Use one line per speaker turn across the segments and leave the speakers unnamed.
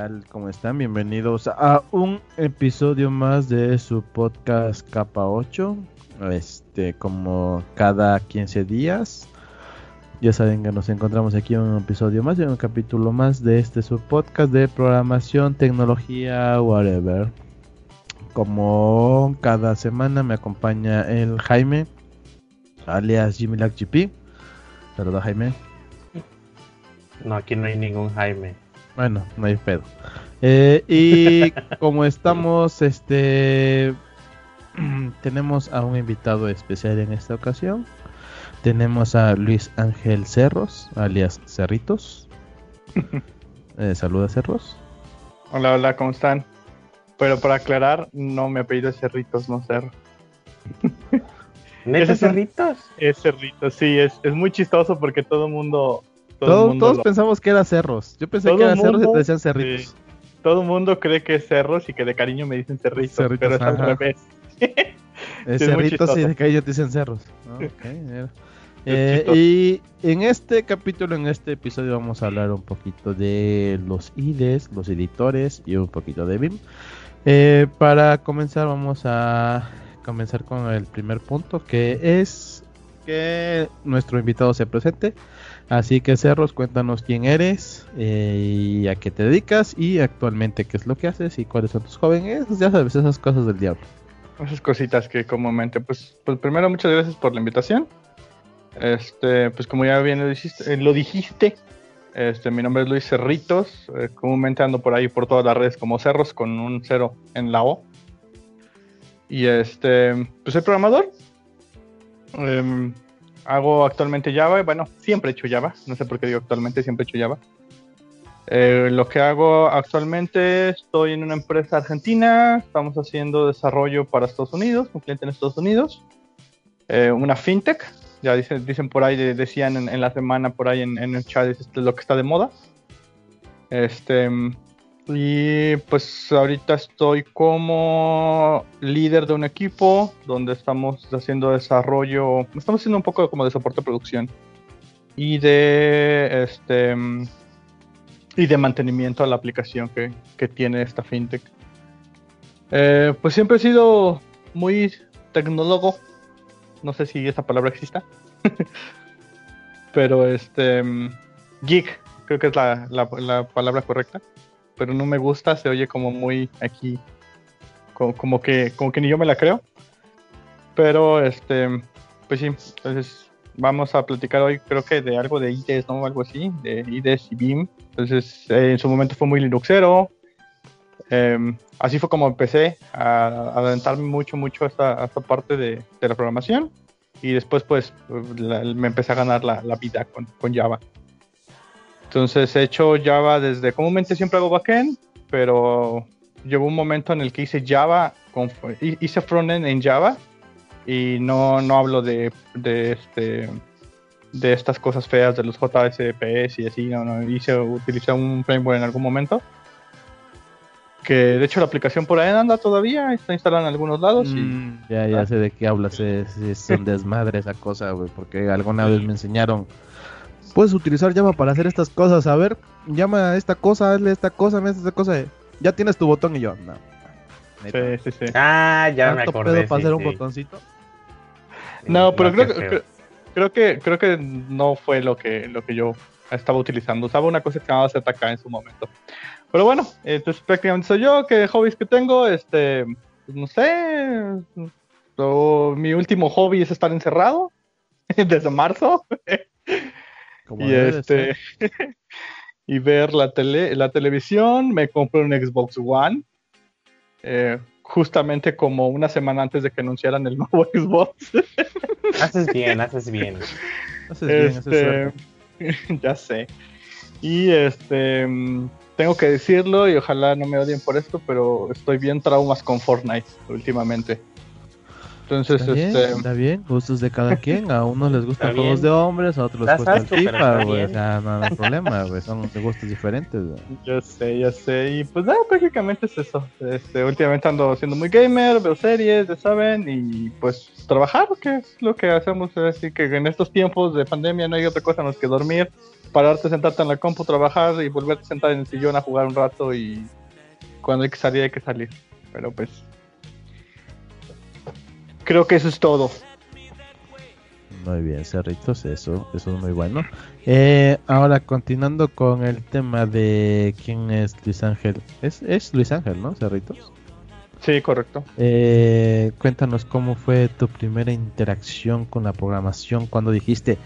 tal? ¿Cómo están? Bienvenidos a un episodio más de su podcast Capa 8. Este, como cada 15 días. Ya saben que nos encontramos aquí en un episodio más, en un capítulo más de este su podcast de programación, tecnología, whatever. Como cada semana me acompaña el Jaime, alias Jimmy GP. Saludos Jaime.
No, aquí no hay ningún Jaime.
Bueno, no hay pedo. Eh, y como estamos, este, tenemos a un invitado especial en esta ocasión. Tenemos a Luis Ángel Cerros, alias Cerritos. Eh, saluda Cerros.
Hola, hola, ¿cómo están? Pero para aclarar, no me apellido Cerritos, no Cerro.
¿Neta Cerritos?
Es Cerritos, sí, es, es muy chistoso porque todo el mundo
todos pensamos que era cerros. Yo pensé que era cerros y te decían cerritos.
Todo el mundo cree que es cerros y que de cariño me dicen cerritos, pero es al revés.
cerritos y de cariño te dicen cerros. Eh, y en este capítulo, en este episodio, vamos a hablar un poquito de los IDEs, los editores y un poquito de BIM. Eh, para comenzar, vamos a comenzar con el primer punto, que es que nuestro invitado se presente. Así que Cerros, cuéntanos quién eres eh, y a qué te dedicas y actualmente qué es lo que haces y cuáles son tus jóvenes. Ya sabes, esas cosas del diablo.
Esas cositas que comúnmente, pues, pues primero muchas gracias por la invitación. Este, pues como ya bien lo dijiste, eh, lo dijiste este, mi nombre es Luis Cerritos, eh, comúnmente ando por ahí por todas las redes como Cerros con un cero en la O. Y este, pues soy programador. Em, hago actualmente Java, bueno, siempre he hecho Java, no sé por qué digo actualmente, siempre he hecho Java. Eh, lo que hago actualmente, estoy en una empresa argentina, estamos haciendo desarrollo para Estados Unidos, un cliente en Estados Unidos, eh, una fintech, ya dicen, dicen por ahí, decían en, la semana por ahí en, el chat, es lo que está de moda. Este, y pues ahorita estoy como líder de un equipo donde estamos haciendo desarrollo, estamos haciendo un poco como de soporte de producción y de este y de mantenimiento a la aplicación que, que tiene esta fintech. Eh, pues siempre he sido muy tecnólogo, no sé si esa palabra exista, pero este geek creo que es la, la palabra correcta pero no me gusta, se oye como muy aquí, como, que, como que ni yo me la creo. Pero este, pues sí, entonces vamos a platicar hoy creo que de algo de IDES, ¿no? Algo así, de IDES y BIM. Entonces eh, en su momento fue muy Linuxero. Em, así fue como empecé a, adentrarme mucho, mucho a esta, parte de, la programación. Y después pues me empecé a ganar la, vida con, con Java. Entonces he hecho Java desde, comúnmente siempre hago backend, pero llegó un momento en el que hice Java, con, hice frontend en Java y no, no hablo de, de, este, de estas cosas feas de los JSPS y así, no, no, hice, utilicé un framework en algún momento. Que de hecho la aplicación por ahí anda todavía, está instalada en algunos lados. y,
mm, ya, ya sé de qué hablas, es, es un desmadre esa cosa, güey, porque alguna vez me enseñaron puedes utilizar Java para hacer estas cosas. A ver, llama a esta cosa, hazle esta cosa, hazle esta cosa. Ya tienes tu botón y yo, no.
Sí, sí, sí. Ah, ya me acordé.
para hacer un botoncito?
No, pero creo, que, creo que creo que no fue lo que lo que yo estaba utilizando. Usaba una cosa que se llamaba ZK en su momento. Pero bueno, entonces prácticamente soy yo, que hobbies que tengo, este, pues no sé, mi último hobby es estar encerrado desde marzo y este y ver la tele, la televisión, me compré un Xbox One. Eh, justamente como una semana antes de que anunciaran el nuevo Xbox.
haces bien, haces bien.
Haces bien, este, ya sé. Y este tengo que decirlo y ojalá no me odien por esto, pero estoy bien traumas con Fortnite últimamente. Entonces,
está bien,
este,
está bien, gustos de cada quien. A unos les gustan juegos de hombres, a otros les gusta el FIFA, güey. O
bien.
sea, no hay problema, güey. Son de gustos diferentes, güey.
yo sé, yo sé. Y pues nada, prácticamente es eso. Este, últimamente ando siendo muy gamer, veo series, ya saben, y pues trabajar, que es lo que hacemos. Así que en estos tiempos de pandemia no hay otra cosa más que dormir, pararte, sentarte en la compu, trabajar y volverte a sentar en el sillón a jugar un rato y cuando hay que salir hay que salir. Pero pues creo que eso es todo.
Muy bien, Cerritos, eso, eso es muy bueno. Eh, ahora, continuando con el tema de quién es Luis Ángel. Es, es Luis Ángel, ¿no, Cerritos?
Sí, correcto.
Eh, cuéntanos cómo fue tu primera interacción con la programación cuando dijiste,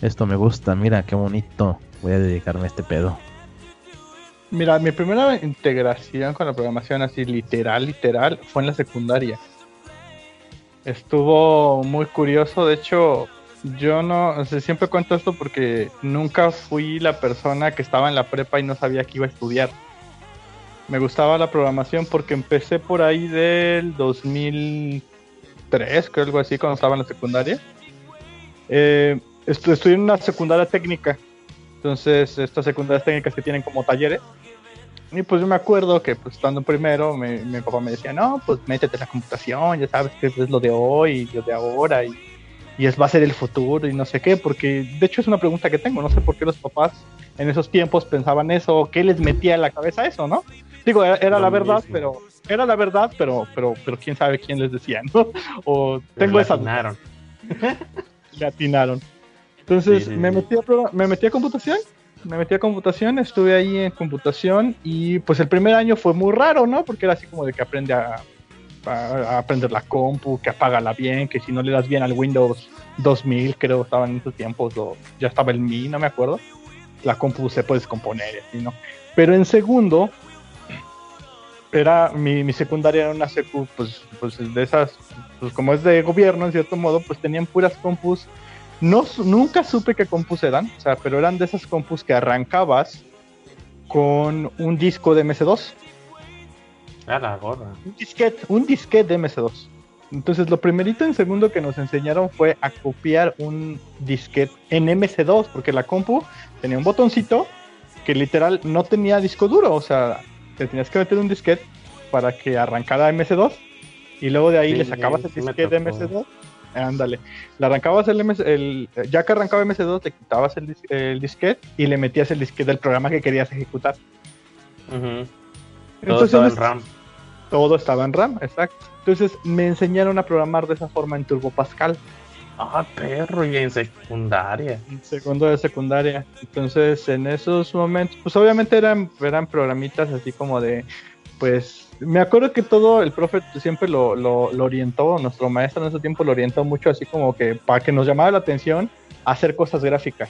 esto me gusta, mira qué bonito, voy a dedicarme a este pedo.
Mira, mi primera integración con la programación así literal, literal, fue en la secundaria. Estuvo muy curioso, de hecho, yo no, siempre cuento esto porque nunca fui la persona que estaba en la prepa y no sabía que iba a estudiar. Me gustaba la programación porque empecé por ahí del 2003, creo algo así, cuando estaba en la secundaria. Eh, estu- estudié en una secundaria técnica. Entonces, estas secundarias técnicas que tienen como talleres. Y pues yo me acuerdo que pues estando en primero, me- mi papá me decía, no, pues métete a la computación, ya sabes que es lo de hoy y lo de ahora y, y es va a ser el futuro y no sé qué, porque de hecho es una pregunta que tengo, no sé por qué los papás en esos tiempos pensaban eso, o qué les metía en la cabeza eso, ¿no? Digo, era, era la verdad,
mismo.
pero era la verdad, pero, pero, pero quién sabe quién les decía, ¿no? O tengo esa le atinaron. Entonces
Sí, sí,
me. Metí a, me metí a computación, me metí a computación, estuve ahí en computación y pues el primer año fue muy raro, ¿no? Porque era así como de que aprende a, a- a aprender la compu, que apágala bien, que si no le das bien al Windows 2000, creo estaba en esos tiempos, o ya estaba el Mi, no me acuerdo, la compu se puede descomponer, y así, ¿no? Pero en segundo, era mi, mi secundaria era una secu, pues, pues de esas, pues como es de gobierno en cierto modo, pues tenían puras compus. No, nunca supe qué compus eran, o sea, pero eran de esas compus que arrancabas con un disco de MS2,
A la gorra.
un disquete, un disquete de MS2. Entonces lo primerito en segundo que nos enseñaron fue a copiar un disquete en MS2, porque la compu tenía un botoncito que literal no tenía disco duro, o sea, te tenías que meter un disquete para que arrancara MS2 y luego de ahí
Sí,
le sacabas el
sí
disquete de
tocó.
MS2. Ándale, le arrancabas el, MS, el ya que arrancaba MS2, le quitabas el, dis- el disquete y le metías el disquete del programa que querías ejecutar.
Todo
Entonces,
estaba en RAM.
todo estaba en RAM, exacto. Entonces me enseñaron a programar de esa forma en Turbo Pascal,
Ah, perro, y en secundaria.
en segundo de secundaria. Entonces en esos momentos, pues obviamente eran, eran programitas así como de, pues me acuerdo que todo el profe siempre lo, lo, lo orientó, nuestro maestro en ese tiempo lo orientó mucho así como que para que nos llamara la atención hacer cosas gráficas.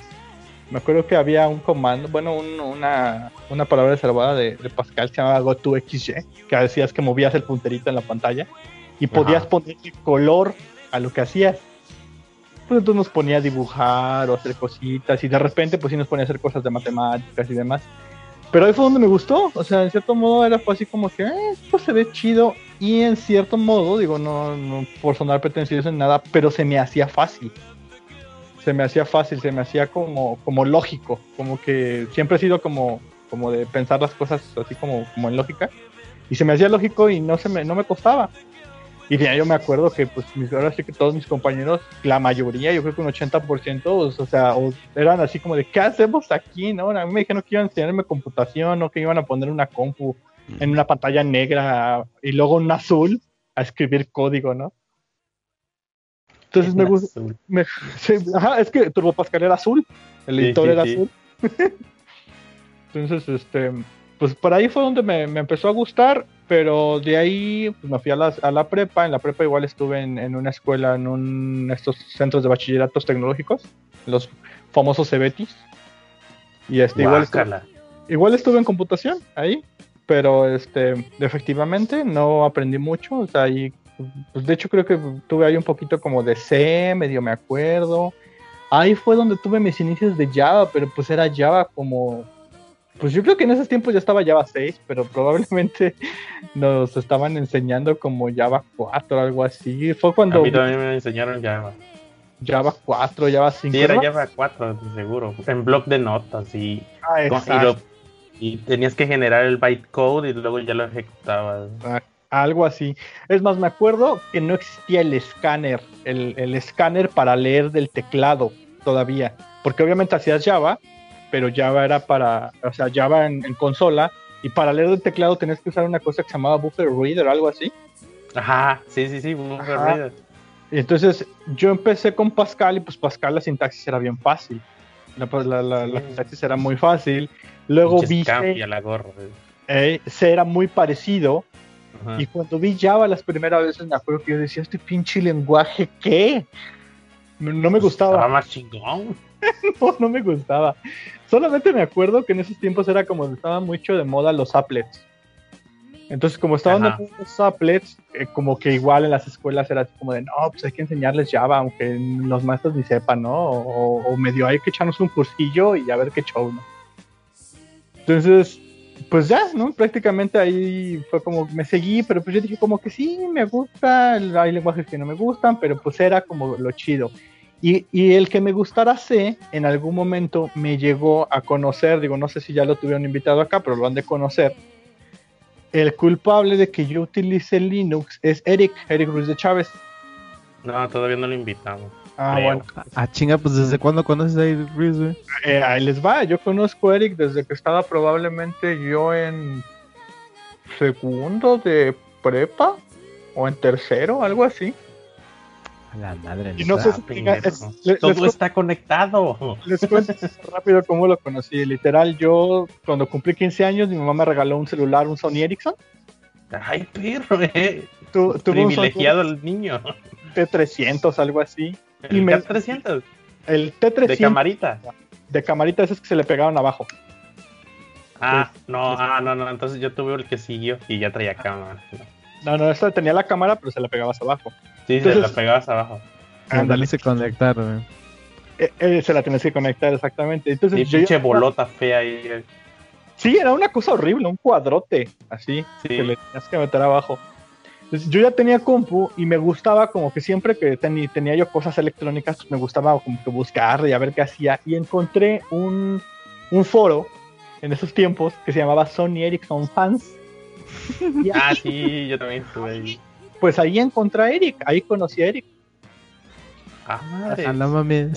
Me acuerdo que había un comando, bueno, un- una, una palabra reservada de, de Pascal que se llamaba GoToXY, que decías que movías el punterito en la pantalla y podías
Ajá.
ponerle color a lo que hacías. Pues entonces nos ponía a dibujar o hacer cositas y de repente pues sí nos ponía a hacer cosas de matemáticas y demás. Pero ahí fue donde me gustó, o sea, en cierto modo era fue así como que "Eh, esto se ve chido y en cierto modo, digo, no, por sonar pretencioso en nada, pero se me hacía fácil. Se me hacía fácil, se me hacía como, como lógico, como que siempre he sido como, como de pensar las cosas así como, como en lógica. Y se me hacía lógico y no, se me, no me costaba. Y ya yo me acuerdo que pues mis, ahora sí que todos mis compañeros, la mayoría, yo creo que un 80%, pues, o sea, o eran así como de, ¿qué hacemos aquí? ¿No? A mí me dijeron que iban a enseñarme computación, o que iban a poner una compu en una pantalla negra y luego un azul a escribir código, ¿no? Entonces me gusta,
Azul.
me- sí, ajá, es que Turbo Pascal era azul, el editor
sí,
era
sí.
azul. Entonces, este, pues por ahí fue donde me, me empezó a gustar, pero de ahí pues, me fui a la, a la prepa. En la prepa igual estuve en, en una escuela, en un, estos centros de bachilleratos tecnológicos, los famosos CEBETIS. Y este, igual, estuve, igual estuve en computación ahí, pero este, efectivamente no aprendí mucho. O sea, ahí, pues, de hecho creo que tuve ahí un poquito como de C, medio me acuerdo. Ahí fue donde tuve mis inicios de Java, pero pues era Java como Pues yo creo que en esos tiempos ya estaba Java 6, pero probablemente nos estaban enseñando como Java 4 o algo así. Fue cuando...
A mí también me enseñaron Java.
Java 4, Java 5.
Sí, era Java 4, seguro. En bloc de notas y,
ah,
y, lo, y, tenías que generar el bytecode y luego ya lo ejecutabas.
Ah, algo así. Es más, me acuerdo que no existía el escáner, el, el escáner para leer del teclado todavía. Porque obviamente hacías Java, pero Java era para, o sea, Java en, en consola. Y para leer del teclado tenías que usar una cosa que se llamaba Buffer Reader o algo así.
Ajá, sí, sí, sí, Buffer Reader.
Entonces yo empecé con Pascal y pues Pascal la sintaxis era bien fácil. La, la, la, la sintaxis era muy fácil. Luego vi
C, la gorra,
eh, C era muy parecido. Ajá. Y cuando vi Java las primeras veces me acuerdo que yo decía, este pinche lenguaje, ¿qué? No me gustaba.
Estaba más chingón.
no, no me gustaba. Solamente me acuerdo que en esos tiempos era como estaban mucho de moda los applets. Entonces, como estaban de moda los applets, eh, como que igual en las escuelas era como de, no, pues hay que enseñarles Java, aunque los maestros ni sepan, ¿no? O, o medio hay que echarnos un cursillo y a ver qué show, ¿no? Entonces, pues ya, ¿no? Prácticamente ahí fue como me seguí, pero pues yo dije como que sí, me gusta, hay lenguajes que no me gustan, pero pues era como lo chido. Y, y, el que me gustara C, en algún momento me llegó a conocer, digo, no sé si ya lo tuvieron invitado acá, pero lo han de conocer. El culpable de que yo utilice Linux es Eric, Eric Ruiz de Chávez.
No, todavía no lo invitamos.
Ah, bueno.
Ah, chinga, pues ¿desde cuándo conoces a Eric Ruiz, güey?
Eh, ahí les va, yo conozco a Eric desde que estaba probablemente yo en segundo de prepa o en tercero, algo así.
La madre
y no sé si tenga, es,
les, todo les, está conectado.
Les cuento rápido cómo lo conocí. Literal, yo cuando cumplí 15 años, mi mamá me regaló un celular, un Sony Ericsson.
Ay, perro, eh.
Tu,
Privilegiado el niño.
T300, algo así.
¿El
y me,
T300?
El T300.
De camarita.
De camarita, esos que se le pegaban abajo.
Ah, pues, no, ah, no, no. Entonces yo tuve el que siguió y ya traía cámara.
No, no, esta tenía la cámara, pero se la pegabas abajo.
Sí, Entonces, se la pegabas abajo.
Ándale, se conectaron.
Eh, eh, se la tenías que conectar, exactamente. Entonces,
y
yo
pinche
ya-
bolota fea ahí.
Sí, era una cosa horrible, un cuadrote, así,
Sí.
que le tenías que meter abajo. Entonces, yo ya tenía compu y me gustaba como que siempre que tenía yo cosas electrónicas, pues me gustaba como que buscar y a ver qué hacía. Y encontré un, un foro en esos tiempos que se llamaba Sony Ericsson Fans. Y
Ah,
ahí,
sí, yo también estuve ahí.
pues ahí encontré a Eric, ahí conocí a Eric.
Ah, madre.
Ah, no mames.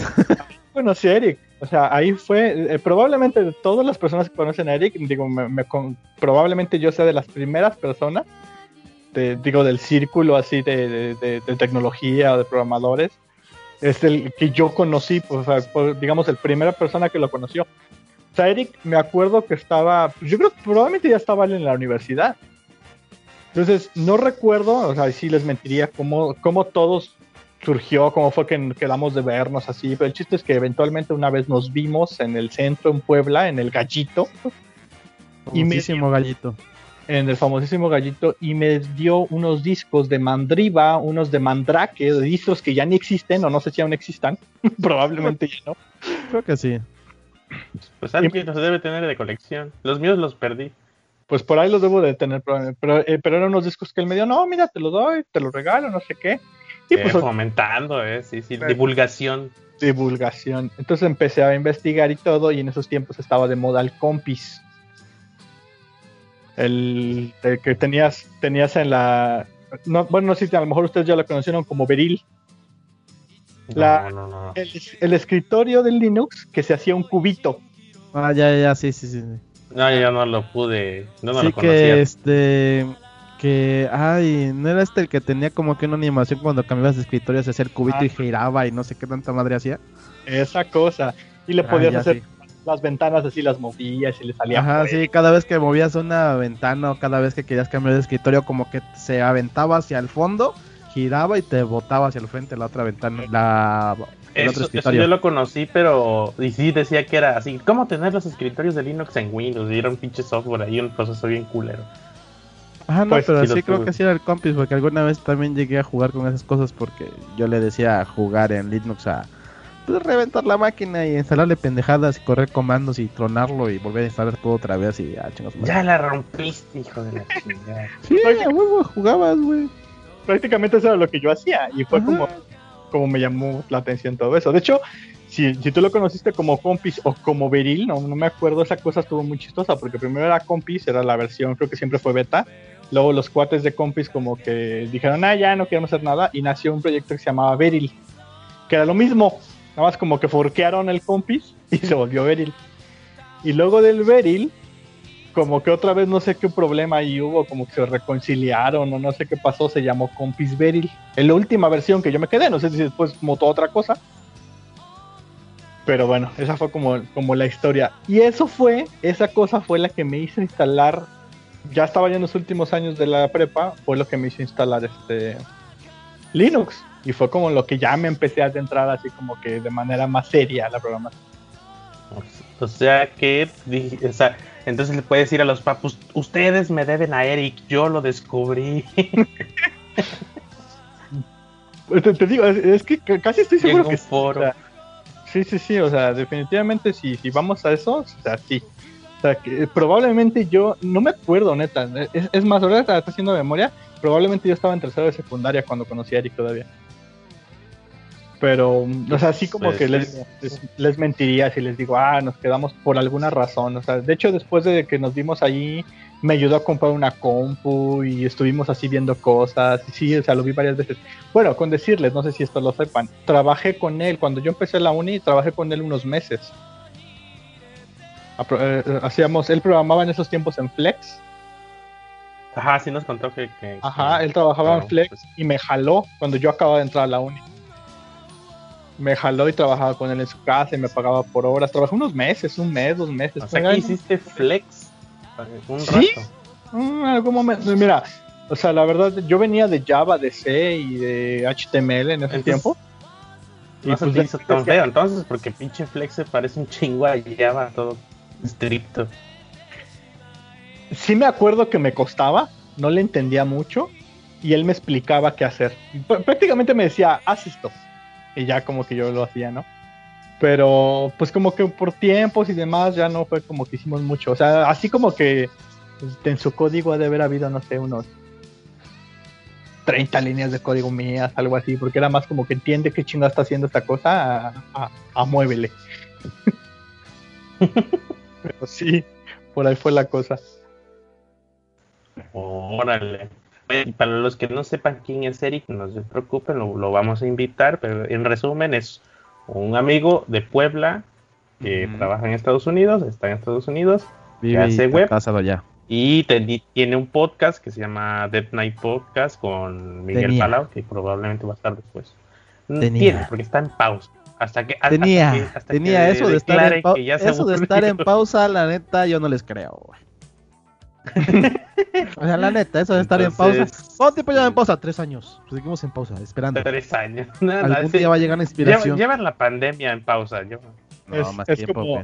conocí a Eric. O sea, ahí fue, eh, probablemente de todas las personas que conocen a Eric, digo, me, me con- probablemente yo sea de las primeras personas, de- digo, del círculo así de, de- de- de tecnología o de programadores, es el que yo conocí, pues, o sea, por- digamos, el primera persona que lo conoció. O sea, Eric, me acuerdo que estaba, pues, yo creo que probablemente ya estaba en la universidad. Entonces, no recuerdo, o sea, sí les mentiría cómo, cómo todos surgió, cómo fue que quedamos de vernos así, pero el chiste es que eventualmente una vez nos vimos en el centro en Puebla, en el Gallito, Y me-
Famosísimo gallito.
En el famosísimo Gallito, y me dio unos discos de Mandriva, unos de Mandrake, de discos que ya ni existen, o no sé si aún existan, probablemente ya no.
Creo que sí.
Pues alguien los debe tener de colección. Los míos los perdí.
Pues por ahí los debo de tener, probablemente, pero, eh, pero eran unos discos que él me dio, no, mira, te los doy, te los regalo, no sé qué. Y
Eh,
pues
fomentando, eh, sí, sí, divulgación.
divulgación. Entonces empecé a investigar y todo, y en esos tiempos estaba de moda el compis. El, el que tenías, tenías en la. No, bueno, no sé si a lo mejor ustedes ya lo conocieron como Beril. La-
No, no, no.
El, el escritorio del Linux que se hacía un cubito.
Ah, ya, ya, sí, sí, sí. sí.
No, yo no lo pude. No, no
sí
lo
que
conocía.
este que ay no era este el que tenía como que una animación cuando cambiabas de escritorio se hacía el cubito
Ah.
y giraba y no sé qué tanta madre hacía
Esa cosa. Y le
Ah,
podías hacer
sí.
Las ventanas así, las movías y le salía.
Ajá, sí, cada vez que movías una ventana o cada vez que querías cambiar de escritorio como que se aventaba hacia el fondo giraba y te botaba hacia el frente la otra ventana la el otro
Eso, eso
escritorio
yo lo conocí, pero. Y sí decía que era así. ¿Cómo tener los escritorios de Linux en Windows? Y era un pinche software ahí, un proceso bien culero.
Ajá, no,
Pues,
pero
sí
creo que sí era el compis, porque alguna vez también llegué a jugar con esas cosas porque yo le decía jugar en Linux a pues, reventar la máquina y instalarle pendejadas y correr comandos y tronarlo y volver a instalar todo otra vez y ah,
Ya la rompiste, hijo de la chingada.
sí, a huevo, jugabas, güey.
Prácticamente eso era lo que yo hacía y fue como, como me llamó la atención todo eso. De hecho, si, si, tú lo conociste como Compis o como Beril, no, no me acuerdo, esa cosa estuvo muy chistosa porque primero era Compis, era la versión, creo que siempre fue beta. Luego los cuates de Compis como que dijeron, ah, ya no queremos hacer nada y nació un proyecto que se llamaba Beril, que era lo mismo, Nada más como que forquearon el compis y se volvió Beril. Y luego del Beril, como que otra vez no sé qué problema ahí hubo, como que se reconciliaron o no sé qué pasó, se llamó Compis Beril. En la última versión que yo me quedé, no sé si después toda otra cosa. Pero bueno, esa fue como, como la historia. Y eso fue, esa cosa fue la que me hizo instalar, ya estaba ya en los últimos años de la prepa, fue lo que me hizo instalar este Linux. Y fue como lo que ya me empecé a adentrar así como que de manera más seria a la programación.
O sea que, o sea, entonces le puedes decir a los papus, ustedes me deben a Eric, yo lo descubrí.
te, digo, es, que casi estoy seguro que foro. sí, sí, sí, o sea, definitivamente si, si vamos a eso, o sea, sí. O sea, que probablemente yo, no me acuerdo, neta, es, es más, ahora está haciendo memoria, probablemente yo estaba en tercero de secundaria cuando conocí a Eric todavía. Pero, o sea, así como que les, les, mentiría si les digo, ah, nos quedamos por alguna razón. O sea, de hecho, después de que nos vimos allí, me ayudó a comprar una compu y estuvimos así viendo cosas. Y sí, o sea, lo vi varias veces. Bueno, con decirles, no sé si esto lo sepan, trabajé con él, cuando yo empecé la uni, trabajé con él unos meses. Eh, hacíamos, él programaba en esos tiempos en Flex.
Ajá, sí nos contó que...
Ajá, él trabajaba en Flex pues. y me jaló cuando yo acababa de entrar a la uni me jaló y trabajaba con él en su casa y me pagaba por horas. Trabajé unos meses, un mes, dos meses.
O sea, que hiciste flex
un ¿Sí? Mm, algún momento. Mira, o sea, la verdad, yo venía de Java, de C y de HTML en ese tiempo.
Y no pues, se hizo tan feo entonces, porque pinche Flex se parece un chingo a Java, todo estricto.
Sí me acuerdo que me costaba, no le entendía mucho, y él me explicaba qué hacer. prácticamente me decía, haz esto, y ya como que yo lo hacía, ¿no? Pero pues como que por tiempos y demás ya no fue como que hicimos mucho. O sea, así como que pues, en su código ha de haber habido, no sé, unos 30 líneas de código mías, algo así, porque era más como que entiende qué chingada está haciendo esta cosa, a, a, muévele. Pero sí, por ahí fue la cosa.
Órale para los que no sepan quién es Eric, no se preocupen, lo, vamos a invitar, pero en resumen es un amigo de Puebla que trabaja en Estados Unidos, está en Estados Unidos, que hace web y tiene un podcast que se llama Dead Night Podcast con Miguel Palau, que probablemente va a estar después. Tiene, porque está en pausa. Hasta que
tenía, tenía eso de estar en pausa. Eso de estar en pausa, la neta, yo no les creo. o sea, la neta, eso de estar en pausa. ¿Cuánto tiempo lleva en pausa? Tres años. Pues seguimos en pausa, esperando.
Tres años.
Algún día va a llegar la inspiración.
Llevan la pandemia en pausa.
No, más tiempo.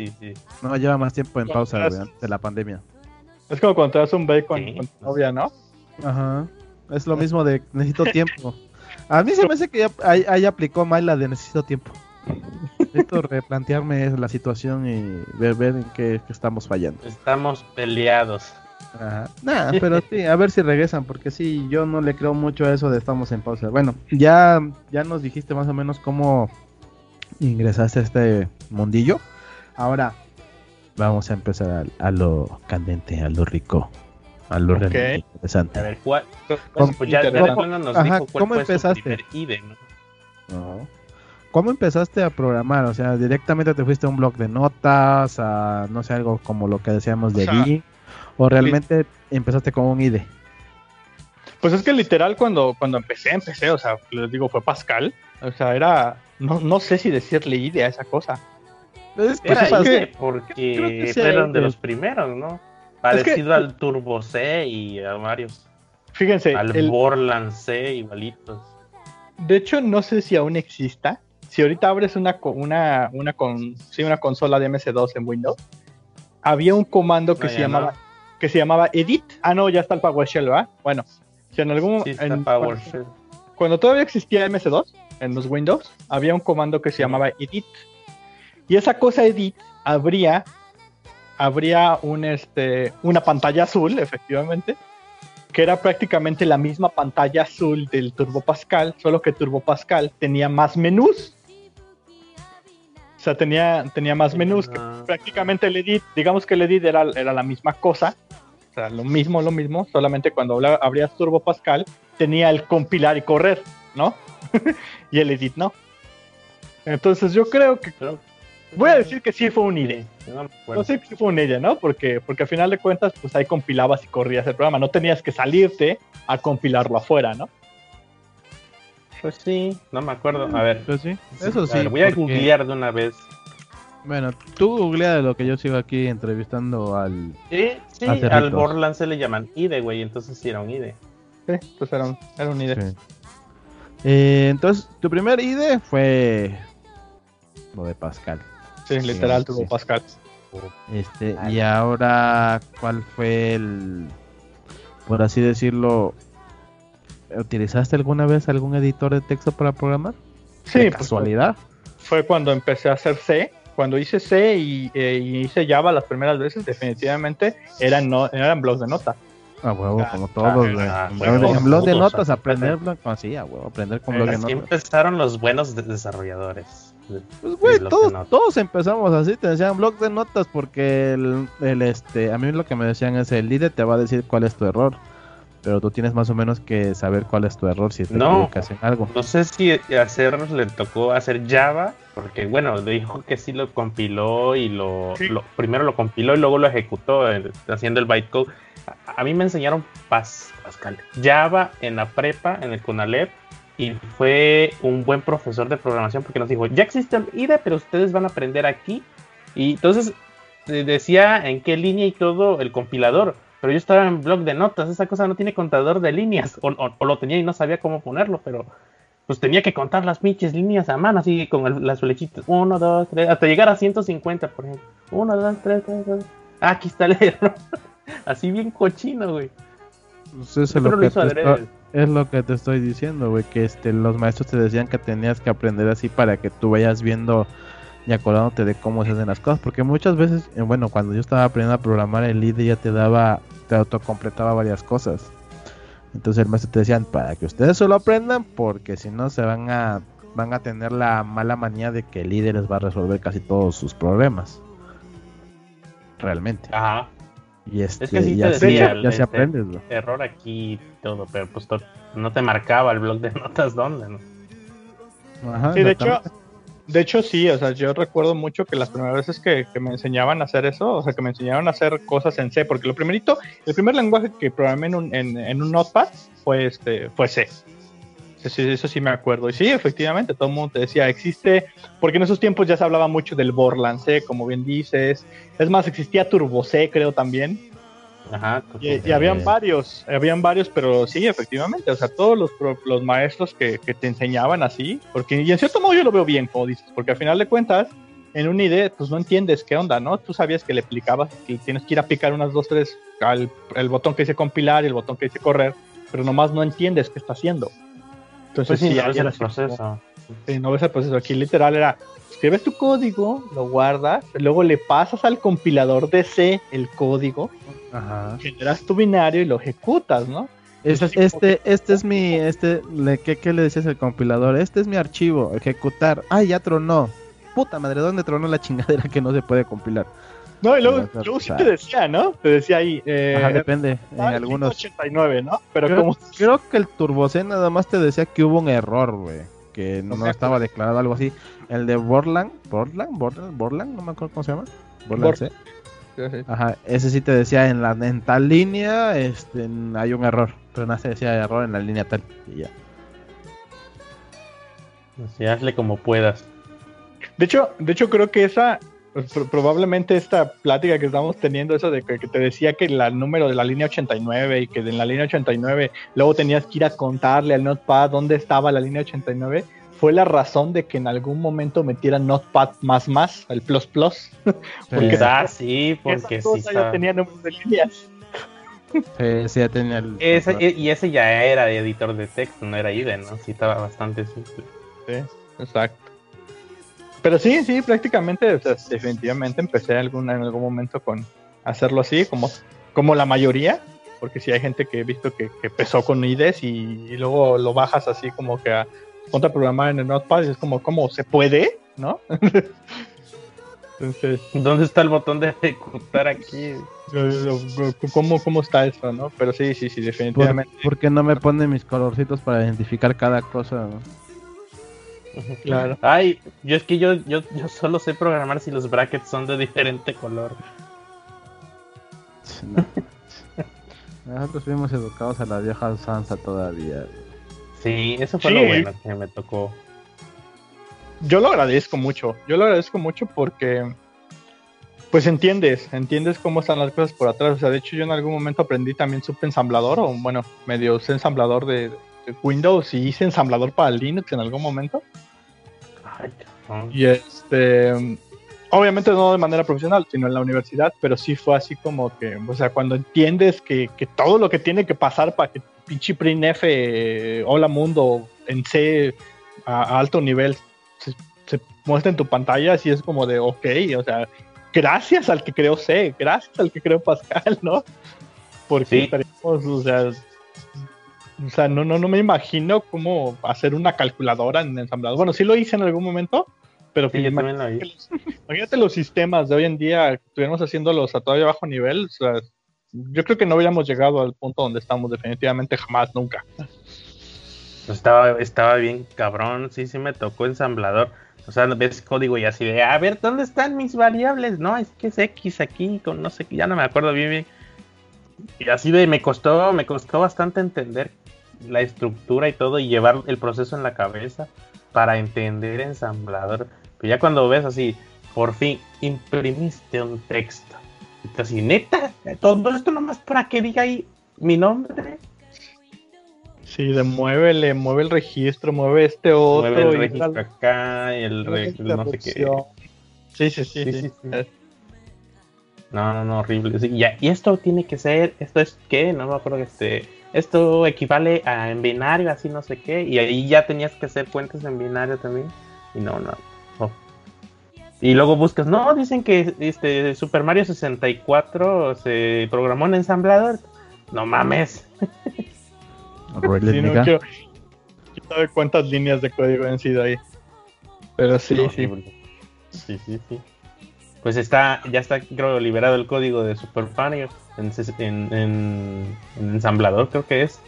No, lleva más tiempo en pausa, de la pandemia.
Es como cuando te das un bacon con tu novia, ¿no?
Ajá. Es lo mismo de necesito tiempo. A mí se me hace que ya, ahí, aplicó mal la de necesito tiempo. Necesito replantearme la situación y ver, ver en qué estamos fallando.
Estamos peleados.
Nada, pero sí, a ver si regresan, porque sí, yo no le creo mucho a eso de estamos en pausa. Bueno, ya, ya nos dijiste más o menos cómo ingresaste a este mundillo. Ahora vamos a empezar a, lo candente, a lo rico, a lo interesante. A ver, ¿cuál? ¿Cómo, pues ya, nos dijo ¿cómo empezaste? ¿Cómo empezaste a programar? O sea, directamente te fuiste a un blog de notas, a no sé, algo como lo que decíamos de B ¿O realmente empezaste con un IDE?
Pues es que literal cuando, cuando empecé, empecé, o sea, les digo, fue Pascal. O sea, era, no, no sé si decirle IDE a esa cosa.
Es que, era porque fueron de los primeros, ¿no? Parecido al Turbo C y a varios.
Fíjense.
Al Borland C igualitos.
De hecho, no sé si aún exista. Si ahorita abres una, una, una, con, sí, una consola de MS2 en Windows, había un comando que se llamaba que se llamaba edit. Ah, no, ya está el PowerShell, ¿verdad? Bueno, si en algún
sí, PowerShell.
Cuando, todavía existía MS2, en los Windows, había un comando que se llamaba edit. Y esa cosa edit habría, habría un, este, una pantalla azul, efectivamente, que era prácticamente la misma pantalla azul del Turbo Pascal, solo que Turbo Pascal tenía más menús. O sea, tenía, tenía más menús. Que
Ah.
prácticamente el edit, digamos que el edit era, era la misma cosa. O sea, lo mismo, lo mismo, solamente cuando abrías Turbo Pascal tenía el compilar y correr, ¿no? y el edit no. Entonces yo creo que voy a decir que sí fue un IDE.
no
sé si fue un ella, ¿no? Porque, porque al final de cuentas, pues ahí compilabas y corrías el programa. No tenías que salirte a compilarlo afuera, ¿no?
Pues sí, no me acuerdo. A ver,
Pues sí,
sí,
eso
a
sí.
ver, voy a
porque-
googlear de una vez.
Bueno, tú googlea de lo que yo sigo aquí entrevistando al.
Sí, sí, al. Borland se le llaman IDE, güey, entonces sí era un IDE.
Sí, pues era un, era un IDE.
Sí. Eh, entonces, tu primer ID fue lo de Pascal.
Sí, literal,
Sí,
tuvo
sí.
Pascal.
Este, y ahora, ¿cuál fue el, por así decirlo, utilizaste alguna vez algún editor de texto para programar?
Sí,
¿De
pues,
casualidad?
fue cuando empecé a hacer C. Cuando hice C y, eh, y hice Java las primeras veces, definitivamente eran, no, eran blogs de nota.
A huevo,
Ah,
como todos, güey.
ah,
En blog de- notas, aprender blog, ah, sí, a huevo, aprender con blog de
Así
notas.
empezaron los buenos de- desarrolladores.
Pues, güey, todos, todos empezamos así, te decían blog de notas porque el, el, este, a mí lo que me decían es el líder te va a decir cuál es tu error, pero tú tienes más o menos que saber cuál es tu error si te
No.
equivocas en algo.
No sé si hacer le tocó hacer Java, porque bueno, dijo que sí lo compiló y lo,
Sí.
lo- primero lo compiló y luego lo ejecutó eh, haciendo el bytecode. A, a mí me enseñaron Pas- Pascal Java en la prepa, en el Conalep, y fue un buen profesor de programación porque nos dijo, ya existe el IDE, pero ustedes van a aprender aquí. Y entonces eh, decía en qué línea y todo el compilador. Pero yo estaba en blog de notas, esa cosa no tiene contador de líneas, o, o- o lo tenía y no sabía cómo ponerlo, pero pues tenía que contar las pinches líneas a mano, así con el- las flechitas. Uno, dos, tres, hasta llegar a 150, por ejemplo. Uno, dos, tres, tres, tres. Ah, aquí está el error. Así bien cochino, güey.
Pues eso es lo,
lo
que estoy- es lo que te estoy diciendo, güey, que este, los maestros te decían que tenías que aprender así para que tú vayas viendo y acordándote de cómo se hacen las cosas, porque muchas veces, eh, bueno, cuando yo estaba aprendiendo a programar, el IDE ya te daba, te autocompletaba varias cosas. Entonces el maestro te decían, para que ustedes solo aprendan, porque si no se van a, van a tener la mala manía de que el líder les va a resolver casi todos sus problemas. Realmente.
Ajá.
Y este,
que sí
y
te decía,
ya se
este,
aprendes, güey.
Error aquí y todo, pero pues no te marcaba el blog de notas dónde, ¿no?
Ajá,
Sí, de hecho. De hecho sí, o sea, yo recuerdo mucho que las primeras veces que, me enseñaban a hacer eso, o sea, que me enseñaron a hacer cosas en C, porque lo primerito, el primer lenguaje que programé en un, en, un notepad fue, este, fue C. Sí, eso sí me acuerdo. Y sí, efectivamente, todo el mundo te decía, existe, porque en esos tiempos ya se hablaba mucho del Borland C, como bien dices. Es más, existía Turbo C, creo también.
Ajá.
Y, y habían varios, habían varios, pero sí, efectivamente, o sea, todos los, los maestros que, que te enseñaban así, porque y en cierto modo yo lo veo bien, como dices, porque al final de cuentas, en una idea, pues no entiendes qué onda, ¿no? Tú sabías que le aplicabas, que tienes que ir a picar unas dos, tres, al, el botón que dice compilar y el botón que dice correr, pero nomás no entiendes qué está haciendo. Entonces,
Pues sí,
sí,
no
ahí
es
era
el
así como-
proceso.
Sí, no ves el proceso. Aquí literal era, escribes tu código, lo guardas, luego le pasas al compilador de C el código,
Ajá.
generas tu binario y lo ejecutas, ¿no?
Este, este es mi, este, le, ¿qué, ¿qué le decías al compilador? Este es mi archivo, ejecutar. Ay, ya tronó. Puta madre, ¿dónde tronó la chingadera que no se puede compilar?
No, y luego,
a
luego sí te decía, ¿no? Te decía ahí, eh,
Ajá, depende. En algunos.
189, ¿no? Pero
Creo,
como
creo que el Turbo C nada más te decía que hubo un error, güey. Que no
sea,
estaba declarado algo así. El de Borland, Borland, Borland, Borland, no me acuerdo cómo se llama. Borland
Bor-
C.
Sí.
Ajá, ese sí te decía en la en tal línea, este, en- hay un error. Pero no se decía error en la línea tal. Y ya.
Así, hazle como puedas.
De hecho, de hecho creo que esa pro- probablemente esta plática que estamos teniendo eso de que, que te decía que el número de la línea 89 y que en la línea 89 luego tenías que ir a contarle al notepad dónde estaba la línea 89 fue la razón de que en algún momento metieran notepad más más el plus plus Porque-
Quizás sí, porque
esa
sí
ya
está-
tenía números de líneas
Sí, sí, ya tenía el.
Ese, y ese ya era de editor de texto, no era IDE, ¿no? Sí estaba bastante simple.
Sí, exacto. Pero sí, sí, prácticamente, definitivamente empecé algún, en algún momento con hacerlo así, como, como la mayoría, porque si hay gente que he visto que, empezó con IDES y, luego lo bajas así como que a ponte a programar en el Notepad y es como, ¿cómo se puede? ¿No?
Entonces, ¿dónde está el botón de ejecutar aquí?
¿Cómo, ¿Cómo está eso, no? Pero sí, sí, sí, definitivamente.
¿Por, qué no me pone mis colorcitos para identificar cada cosa?
Claro. Ay, yo es que yo, yo, yo solo sé programar si los brackets son de diferente color.
Nosotros fuimos educados a la vieja Sansa todavía.
Sí, eso fue lo bueno que me tocó.
Yo lo agradezco mucho. Yo lo agradezco mucho porque pues entiendes, entiendes cómo están las cosas por atrás. O sea, de hecho yo en algún momento aprendí también ensamblador o bueno, medio ensamblador de, Windows y hice ensamblador para Linux en algún momento. y este, obviamente no de manera profesional, sino en la universidad, pero sí fue así como que, o sea, cuando entiendes que, todo lo que tiene que pasar para que pinche PRINF, eh, hola mundo, en C a, alto nivel se, muestre en tu pantalla, así es como de, ok, o sea, gracias al que creó C, gracias al que creó Pascal, ¿no? Porque o sea, o sea, no, no, no me imagino cómo hacer una calculadora en ensamblador. Bueno, sí lo hice en algún momento, pero sí, imagínate, los, sistemas de hoy en día, estuviéramos haciéndolos a todavía bajo nivel, o sea, yo creo que no habríamos llegado al punto donde estamos definitivamente jamás, nunca.
Estaba, estaba bien cabrón, sí, sí me tocó ensamblador. O sea, ves código y así de, a ver, ¿dónde están mis variables? No, es que es X aquí, con no sé qué, ya no me acuerdo bien bien. Y así de, me costó, me costó bastante entender la estructura y todo y llevar el proceso en la cabeza para entender ensamblador. Pero ya cuando ves así, por fin imprimiste un texto. Y así, neta, todo esto nomás para que diga ahí mi nombre.
Sí, de mueve, mueve el registro, mueve este otro.
Mueve el registro acá, el, no sé qué.
Sí, sí, sí. sí,
No, no, no, horrible. y esto tiene que ser, esto es qué, no me acuerdo que este, esto equivale a en binario, así no sé qué, y ahí ya tenías que hacer cuentas en binario también, y no, no. Y luego buscas, no, dicen que este Super Mario 64 se programó en ensamblador. No mames.
sí, no quiero, saber cuántas líneas de código han sido ahí. Pero sí, sí.
Sí, sí, sí. Pues está, ya está, creo, liberado el código de Super Mario en, en, ensamblador, creo que es.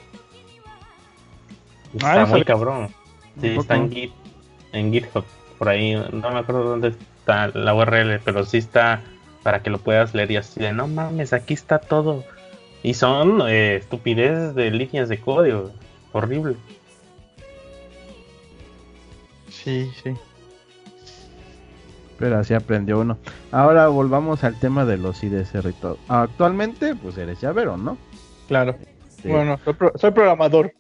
Ah, está muy cabrón. Sí, está en, Git, en GitHub. Por ahí, no me acuerdo dónde está la URL, pero sí está para que lo puedas leer y así de no mames, aquí está todo. Y son eh, estupideces de líneas de código. Horrible.
Sí, sí.
Pero así aprendió uno. Ahora volvamos al tema de los IDs Cerrito. Actualmente, pues eres llavero, ¿no?
Claro. Bueno, soy, programador.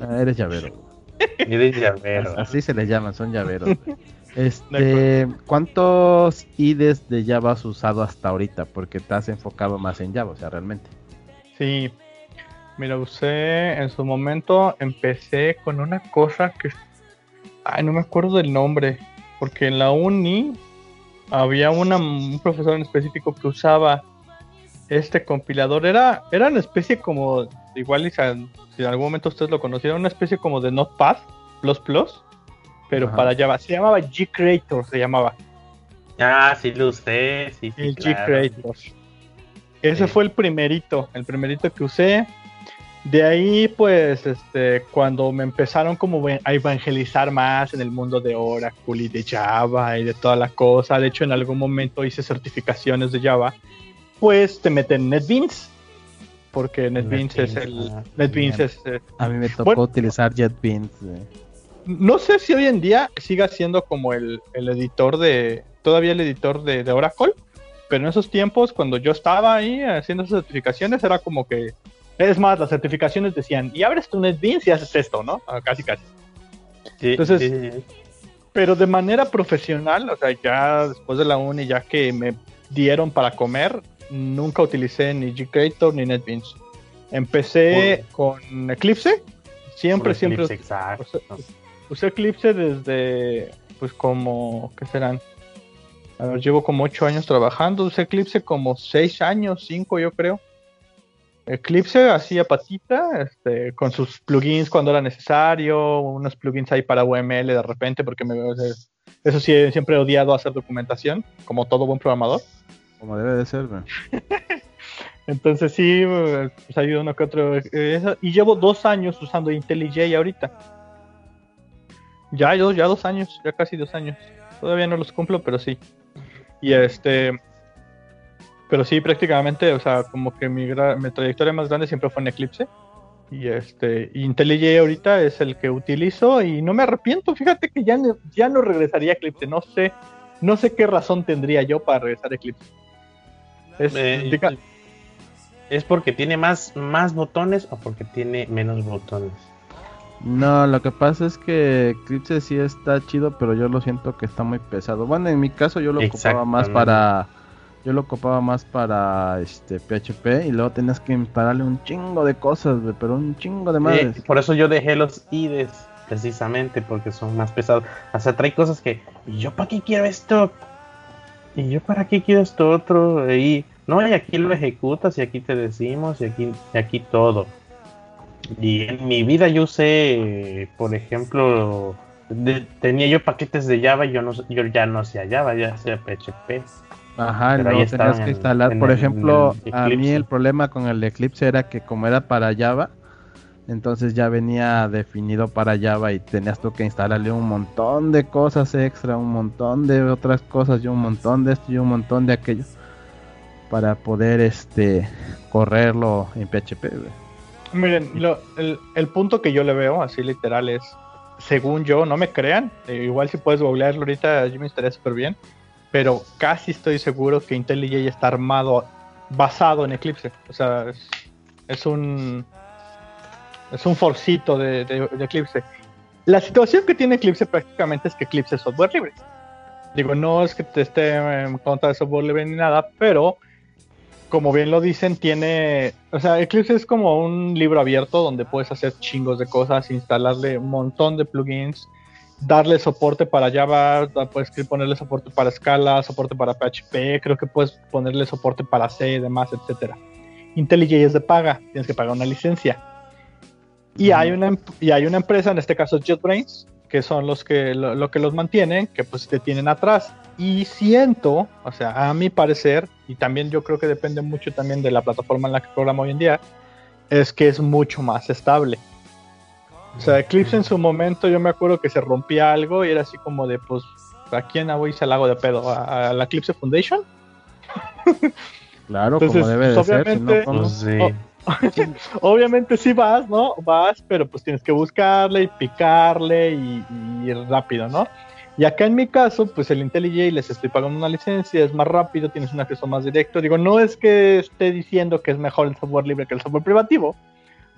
Ah, eres llavero.
Eres llavero.
Así se les llama, son llaveros. Este, ¿cuántos IDs de Java has usado hasta ahorita? Porque te has enfocado más en Java, o sea, realmente.
Sí. Mira, usé en su momento, empecé con una cosa que... Ay, no me acuerdo del nombre porque en la uni había un profesor en específico que usaba este compilador. Era, era una especie como, igual si en algún momento ustedes lo conocieron, una especie como de Notepad plus plus, pero para Java. Se llamaba G-Creator, se llamaba.
Ah, sí lo usé, sí,
El G-Creator. Ese fue el primerito, el primerito que usé. De ahí, pues, este, cuando me empezaron como a evangelizar más en el mundo de Oracle y de Java y de toda la cosa, de hecho en algún momento hice certificaciones de Java, pues te meten en NetBeans, porque NetBeans, es el... NetBeans es,
eh, a mí me tocó utilizar JetBeans. Eh.
No sé si hoy en día siga siendo como el, editor de... Todavía el editor de, de Oracle, pero en esos tiempos, cuando yo estaba ahí haciendo esas certificaciones, era como que es más, las certificaciones decían, y abres tu NetBeans y haces esto, ¿no? Ah, casi, casi. Entonces, pero de manera profesional, o sea, ya después de la uni, ya que me dieron para comer, nunca utilicé ni Gcreator ni NetBeans. Empecé con Eclipse, siempre, siempre. Usé Eclipse desde, pues como, ¿qué serán? A ver, llevo como 8 años trabajando, usé Eclipse como 6 años, 5 yo creo. Eclipse hacía patita, este, con sus plugins cuando era necesario, unos plugins ahí para UML de repente, porque me, eso sí, siempre he odiado hacer documentación, como todo buen programador.
Como debe de ser,
Entonces sí, pues hay uno que otro. Eh, y llevo dos años usando IntelliJ ahorita. Ya, dos, ya dos años, ya casi dos años. Todavía no los cumplo, pero sí. Y este. Pero sí, prácticamente, o sea, como que mi, mi trayectoria más grande siempre fue en Eclipse. Y este, IntelliJ ahorita es el que utilizo y no me arrepiento. Fíjate que ya no, ya no regresaría a Eclipse. No sé, no sé qué razón tendría yo para regresar a Eclipse.
Es, ¿Es porque tiene más, más botones o porque tiene menos botones?
No, lo que pasa es que Eclipse sí está chido, pero yo lo siento que está muy pesado. Bueno, en mi caso yo lo ocupaba más para yo lo ocupaba más para este PHP y luego tenías que instalarle un chingo de cosas, pero un chingo de madres.
por eso yo dejé los IDEs precisamente porque son más pesados. O sea, trae cosas que yo para qué quiero esto y yo para qué quiero esto otro y no, y aquí lo ejecutas y aquí te decimos y aquí, aquí todo. Y en mi vida yo usé, por ejemplo, tenía yo paquetes de Java y yo, no, yo ya no hacía Java, ya hacía PHP.
Ajá, no tenías que instalar. por ejemplo, a mí el problema con el Eclipse era que como era para Java, entonces ya venía definido para Java y tenías tú que instalarle un montón de cosas extra, un montón de otras cosas y un montón de esto y un montón de aquello para poder este correrlo en PHP.
Miren, el, punto que yo le veo, así literal, es, según yo, no me crean, eh, igual si puedes googlearlo ahorita, yo me estaría súper bien, pero casi estoy seguro que IntelliJ está armado, basado en Eclipse. O sea, es, un es un forcito de, de, Eclipse. La situación que tiene Eclipse prácticamente es que Eclipse es software libre. Digo, no es que te esté en contra de software libre ni nada, pero como bien lo dicen, tiene, o sea, Eclipse es como un libro abierto donde puedes hacer chingos de cosas, instalarle un montón de plugins, darle soporte para Java, puedes ponerle soporte para Scala, soporte para PHP, creo que puedes ponerle soporte para C y demás, etcétera. IntelliJ es de paga, tienes que pagar una licencia. Y, hay una, y hay una empresa, en este caso JetBrains, que son los que lo, que los mantienen, que pues te tienen atrás. Y siento, o sea, a mi parecer, y también yo creo que depende mucho también de la plataforma en la que programa hoy en día, es que es mucho más estable. O sea, Eclipse en su momento yo me acuerdo que se rompía algo y era así como de, pues, ¿a quién hago y se lago de pedo? ¿A, la Eclipse Foundation?
Claro, como debe de ser.
Pues obviamente sí vas, ¿no? Vas, pero pues tienes que buscarle y picarle y, y rápido, ¿no? Y acá en mi caso, pues el IntelliJ les estoy pagando una licencia, es más rápido, tienes un acceso más directo. Digo, no es que esté diciendo que es mejor el software libre que el software privativo,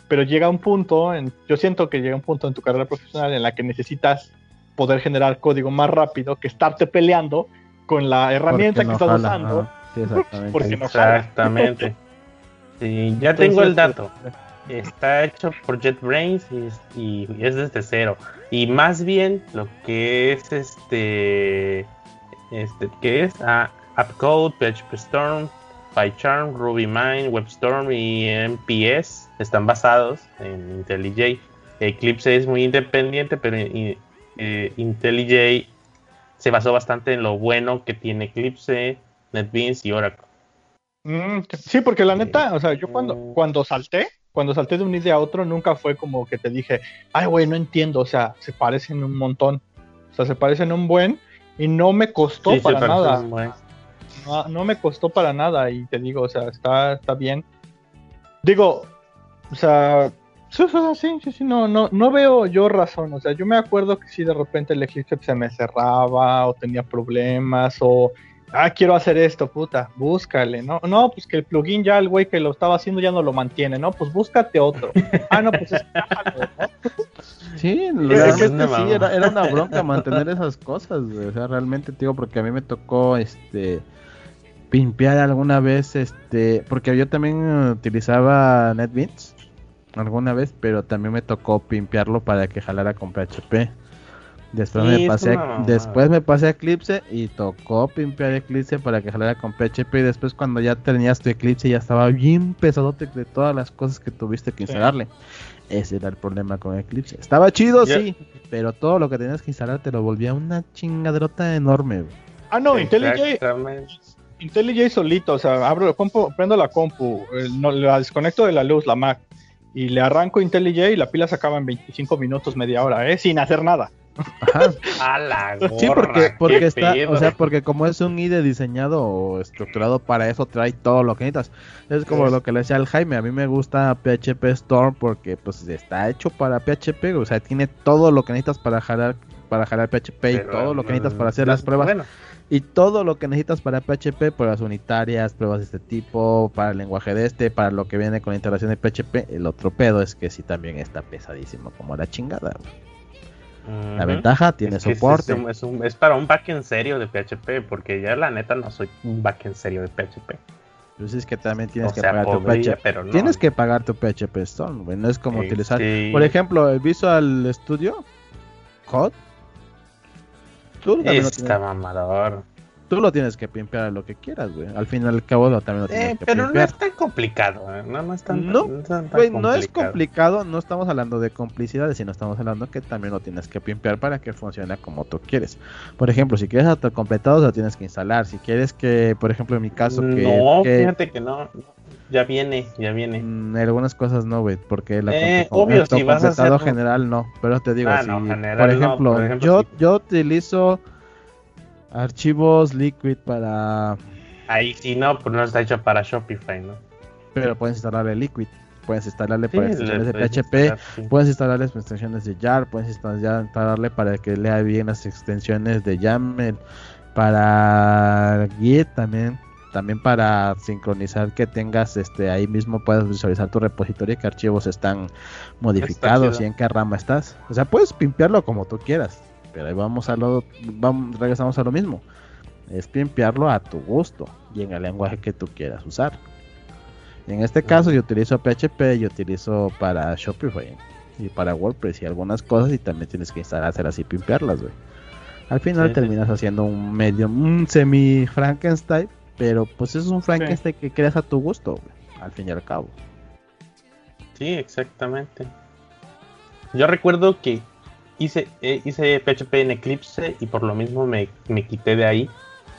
pero llega un punto, en, yo siento que llega un punto en tu carrera profesional en la que necesitas poder generar código más rápido que estarte peleando con la herramienta que estás usando.
exactamente. Porque no exactamente. Sí, ya tengo el dato. Está hecho por JetBrains y, y es desde cero. Y más bien lo que es este, este que es ah, AppCode, PHP Storm, PyCharm, RubyMine, WebStorm y MPS están basados en IntelliJ. Eclipse es muy independiente, pero eh, IntelliJ se basó bastante en lo bueno que tiene Eclipse, NetBeans y Oracle.
Mm, sí, porque la neta, o sea, yo cuando, mm. cuando salté, cuando salté de un idea a otro, nunca fue como que te dije, ay, güey, no entiendo, o sea, se parecen un montón. O sea, se parecen un buen y no me costó para nada. No, no, me costó para nada y te digo, o sea, está, está bien. Digo, o sea, sí, sí, sí, no, no, no veo yo razón. O sea, yo me acuerdo que si de repente el Eclipse se me cerraba o tenía problemas o ah, quiero hacer esto, puta, búscale, ¿no? No, pues que el plugin ya el güey que lo estaba haciendo ya no lo mantiene, ¿no? Pues búscate otro. Ah, no, pues es ¿no?
Sí, realmente sí, era, era, una bronca mantener esas cosas, O sea, realmente, digo, porque a mí me tocó, este, pimpear alguna vez, este, porque yo también utilizaba NetBeans alguna vez, pero también me tocó pimpearlo para que jalara con PHP. Después, me pasé, después me pasé a Eclipse y tocó pimpear Eclipse para que jalara con PHP. Y después, cuando ya tenías tu Eclipse, ya estaba bien pesadote de todas las cosas que tuviste que instalarle. Ese era el problema con Eclipse. Estaba chido, sí, pero todo lo que tenías que instalar te lo volvía una chingaderota enorme.
Ah, no, IntelliJ. IntelliJ solito, o sea, abro, compu, prendo la compu, no, la desconecto de la luz, la Mac, y le arranco IntelliJ y la pila se acaba en 25 minutos, media hora, ¿eh? Sin hacer nada.
A la gorra,
sí, porque, porque está, o sea, porque como es un IDE diseñado o estructurado para eso, trae todo lo que necesitas. Es como lo que le decía al Jaime, a mí me gusta PHP Storm porque pues está hecho para PHP, o sea, tiene todo lo que necesitas para jalar para jalar PHP y todo lo que necesitas para hacer las pruebas. Y todo lo que necesitas para PHP, pruebas unitarias, pruebas de este tipo, para el lenguaje de este, para lo que viene con la integración de PHP. El otro pedo es que sí también está pesadísimo como la chingada. La ventaja tiene soporte.
Es, para un backend serio de PHP, porque ya la neta no soy un backend serio de PHP.
Pues es que también tienes que pagar tu PHP. Tienes que pagar tu PHP Storm, No es como utilizar. Por ejemplo, el Visual Studio Code.
Tú Está mamador
tú lo tienes que pimpear a lo que quieras, güey. Al fin y al cabo lo, también lo tienes eh, que
pero no es tan complicado, ¿eh? no, no es tan,
no, no, es complicado, no estamos hablando de complicidades, sino estamos hablando que también lo tienes que pimpear para que funcione como tú quieres. Por ejemplo, si quieres autocompletado, lo tienes que instalar. Si quieres que, por ejemplo, en mi caso, que.
No, fíjate que no. Ya viene, ya viene.
Mm, algunas cosas no, güey, porque la eh, obvio, si vas a hacer... general no. Pero te digo, ah, si, por, ejemplo, por, ejemplo, yo, yo utilizo Archivos Liquid para.
Ahí sí, no, pues no está hecho para Shopify, ¿no?
Pero puedes instalarle Liquid, puedes instalarle para extensiones de PHP, puedes instalarle extensiones de YAR, puedes instalarle para que lea bien las extensiones de YAML, para Git también, también para sincronizar que tengas este ahí mismo puedes visualizar tu repositorio y qué archivos están modificados y en qué rama estás. O sea, puedes pimpearlo como tú quieras. Pero ahí vamos a lo, vamos, regresamos a lo mismo. Es limpiarlo a tu gusto y en el lenguaje que tú quieras usar. En este caso yo utilizo PHP, yo utilizo para Shopify y para WordPress y algunas cosas y también tienes que instalar hacer así pimpearlas, güey. Al final terminas haciendo un medio, un semi Frankenstein, pero pues es un Frankenstein que creas a tu gusto, al fin y al cabo.
Sí, exactamente. Yo recuerdo que hice, eh, hice PHP en Eclipse y por lo mismo me, quité de ahí.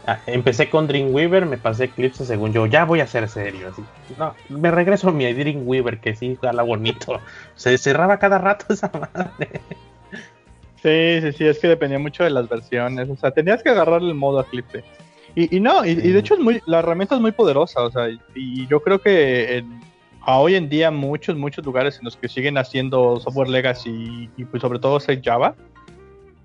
Ah, empecé con Dreamweaver, me pasé Eclipse según yo, ya voy a ser serio. Así. No, me regreso a mi Dreamweaver, que sí, jala bonito. Se cerraba cada rato esa madre.
Sí, sí, sí, es que dependía mucho de las versiones. O sea, tenías que agarrar el modo Eclipse. Y, y no, y, de hecho es muy, la herramienta es muy poderosa. O sea, y, yo creo que en, a hoy en día muchos, muchos lugares en los que siguen haciendo software legacy y, pues sobre todo ser Java.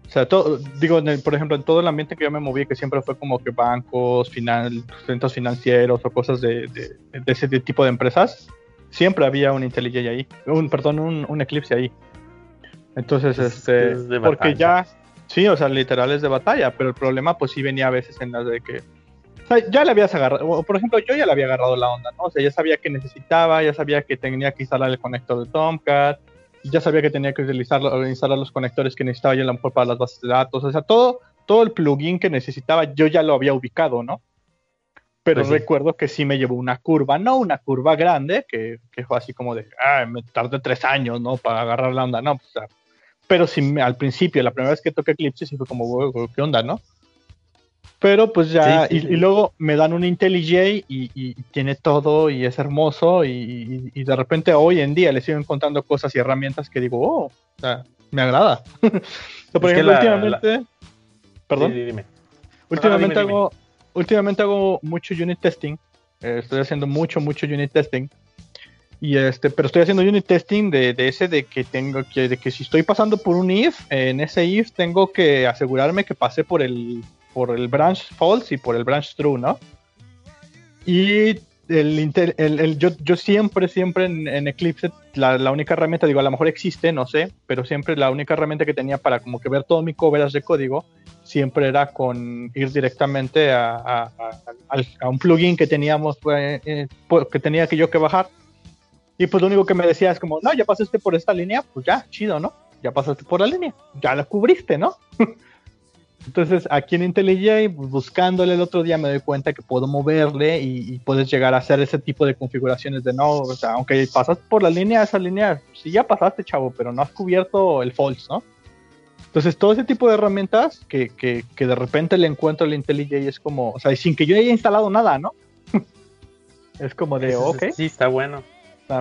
O sea, todo, digo, por ejemplo, en todo el ambiente que yo me moví, que siempre fue como que bancos, final, centros financieros o cosas de, ese tipo de empresas, siempre había un IntelliJ ahí, un, perdón, un, Eclipse ahí. Entonces, este, porque ya, sí, o sea, literal es de batalla, pero el problema pues sí venía a veces en las de que ya le habías agarrado, por ejemplo, yo ya le había agarrado la onda, ¿no? O sea, ya sabía que necesitaba, ya sabía que tenía que instalar el conector de Tomcat, ya sabía que tenía que utilizar, instalar los conectores que necesitaba yo a lo mejor para las bases de datos, o sea, todo, todo el plugin que necesitaba yo ya lo había ubicado, ¿no? Pero pues recuerdo que sí me llevó una curva, no una curva grande, que, que fue así como de, ah, me tardé tres años, ¿no? Para agarrar la onda, no, o sea, pero sí, al principio, la primera vez que toqué Eclipse, sí fue como, ¿qué onda, no? Pero pues ya, Y, luego me dan un IntelliJ y, tiene todo y es hermoso y, de repente hoy en día le sigo encontrando cosas y herramientas que digo, oh, o sea, me agrada. por ejemplo, últimamente... Perdón. dime. Últimamente, hago, últimamente hago mucho unit testing. Eh, estoy haciendo mucho, mucho unit testing. Y este, pero estoy haciendo unit testing de, de, ese de que tengo que, de que si estoy pasando por un if, en ese if tengo que asegurarme que pase por el por el branch false y por el branch true, ¿no? Y el, el, yo, yo, siempre, siempre en, Eclipse, la, la, única herramienta, digo, a lo mejor existe, no sé, pero siempre la única herramienta que tenía para como que ver todo mi coverage de código, siempre era con ir directamente a, a, a, un plugin que teníamos, eh, eh, que tenía que yo que bajar. Y pues lo único que me decía es como, no, ya pasaste por esta línea, pues ya, chido, ¿no? ya pasaste por la línea, ya la cubriste, ¿no? Entonces, aquí en IntelliJ, buscándole el otro día, me doy cuenta que puedo moverle y, puedes llegar a hacer ese tipo de configuraciones de no, o sea, aunque pasas por la línea, esa línea, sí ya pasaste, chavo, pero no has cubierto el false, ¿no? Entonces, todo ese tipo de herramientas que, que, que de repente le encuentro al IntelliJ es como, o sea, sin que yo haya instalado nada, ¿no? es como de, ok.
Sí, está bueno.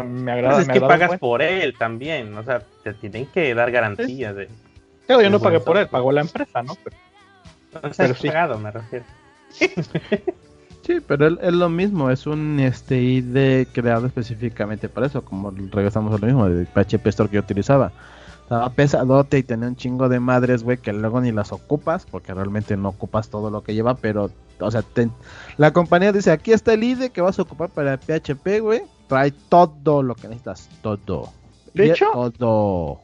me agrada. Pues
es que pagas por él también, o sea, te tienen que dar garantías de.
yo no pagué por él, pagó la empresa, ¿no?
Pero, pero sí. pagado, me refiero.
Sí, pero es lo mismo, es un este ID creado específicamente para eso, como regresamos a lo mismo, de PHP Store que yo utilizaba. Estaba pesadote y tenía un chingo de madres, güey, que luego ni las ocupas, porque realmente no ocupas todo lo que lleva, pero, o sea, la compañía dice, aquí está el ID que vas a ocupar para PHP, güey, trae todo lo que necesitas, todo.
De hecho,
todo.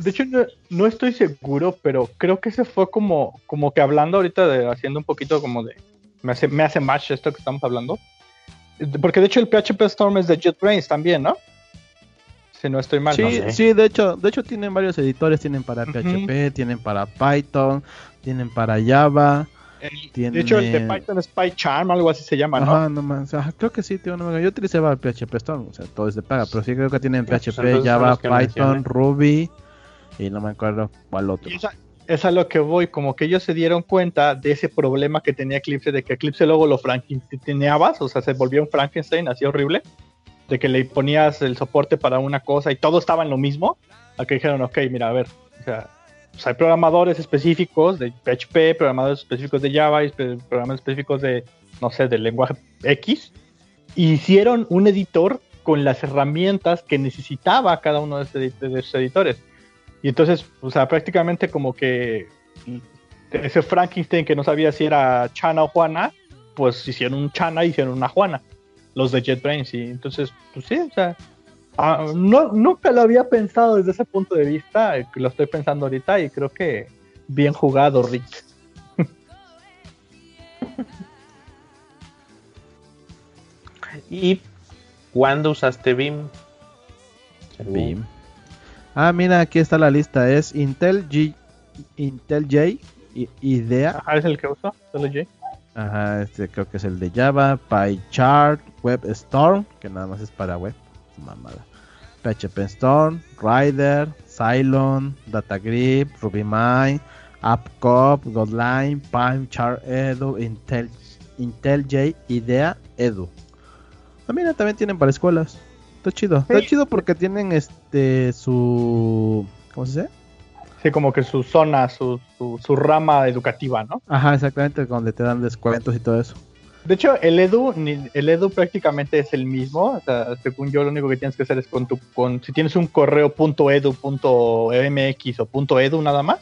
De hecho, no, estoy seguro, pero creo que se fue como, como que hablando ahorita de haciendo un poquito como de. Me hace, me hace match esto que estamos hablando. Porque de hecho el PHP Storm es de JetBrains también, ¿no? Si no estoy mal.
Sí, sí, de hecho, de hecho tienen varios editores, tienen para PHP, tienen para Python, tienen para Java.
De hecho, el de Python es PyCharm, algo así se llama, ¿no?
no más. creo que sí, tío, no Yo utilizaba el PHP Storm, o sea, todo es de paga, pero sí creo que tienen PHP, Java, Python, Ruby y no me acuerdo cuál otro.
es a lo que voy, como que ellos se dieron cuenta de ese problema que tenía Eclipse, de que Eclipse luego lo frankensteineabas, o sea, se volvió un Frankenstein así horrible, de que le ponías el soporte para una cosa y todo estaba en lo mismo, a que dijeron, ok, mira, a ver, o sea, pues hay programadores específicos de PHP, programadores específicos de Java, y programadores específicos de, no sé, del lenguaje X, hicieron un editor con las herramientas que necesitaba cada uno de esos editores. Y entonces, o sea, prácticamente como que ese Frankenstein que no sabía si era Chana o Juana, pues hicieron un Chana y hicieron una Juana, los de JetBrains. Y entonces, pues sí, o sea, ah, no, nunca lo había pensado desde ese punto de vista, lo estoy pensando ahorita y creo que bien jugado, Rick.
¿Y cuándo usaste BIM?
BIM. Ah, mira, aquí está la lista. Es Intel G, Intel J, IDEA.
Ajá, es el que uso, Intel J.
Ajá, este creo que es el de Java, PyChart, WebStorm, que nada más es para web. Mamada. PHP Storm, Rider, Cylon, DataGrip, RubyMine, AppCop, Godline, PyChart Edu, Intel, Intel J, IDEA, Edu. Ah, mira, también tienen para escuelas. Está chido. Está chido porque tienen este su. ¿Cómo se dice?
Sí, como que su zona, su, su, rama educativa, ¿no?
Ajá, exactamente, donde te dan descuentos y todo eso.
De hecho, el edu, el edu prácticamente es el mismo. O sea, según yo, lo único que tienes que hacer es con tu, con, si tienes un correo .edu, .mx o .edu nada más,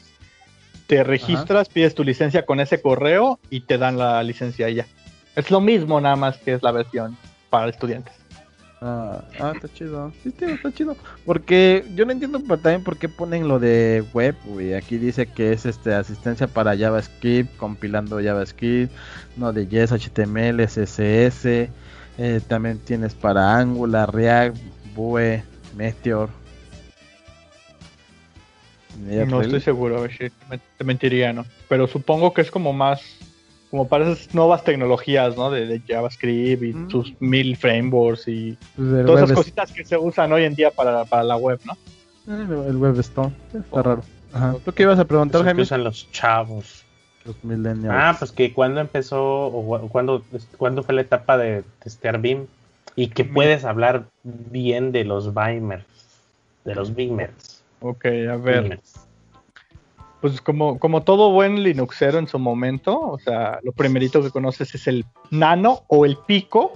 te registras, pides tu licencia con ese correo y te dan la licencia ya. Es lo mismo, nada más que es la versión para estudiantes.
Ah, ah, está chido. Sí, tío, está chido. Porque yo no entiendo también por qué ponen lo de web, güey. Aquí dice que es este asistencia para JavaScript, compilando JavaScript, no de Yes, HTML, CSS. Eh, también tienes para Angular, React, Vue, Meteor.
No estoy seguro, a ver si te mentiría, ¿no? Pero supongo que es como más como para esas nuevas tecnologías, ¿no? De, JavaScript y mm. sus mil frameworks y pues todas esas cositas que se usan hoy en día para, la web, ¿no?
Eh, el web está raro. Ajá. ¿Tú qué ibas a preguntar,
Jaime? usan los chavos.
Los millennials.
Ah, pues que cuando empezó, o cuando, cuando fue la etapa de testear BIM y que puedes hablar bien de los Beamers, de los Beamers.
Ok, a ver pues como, como todo buen Linuxero en su momento, o sea, lo primerito que conoces es el nano o el pico,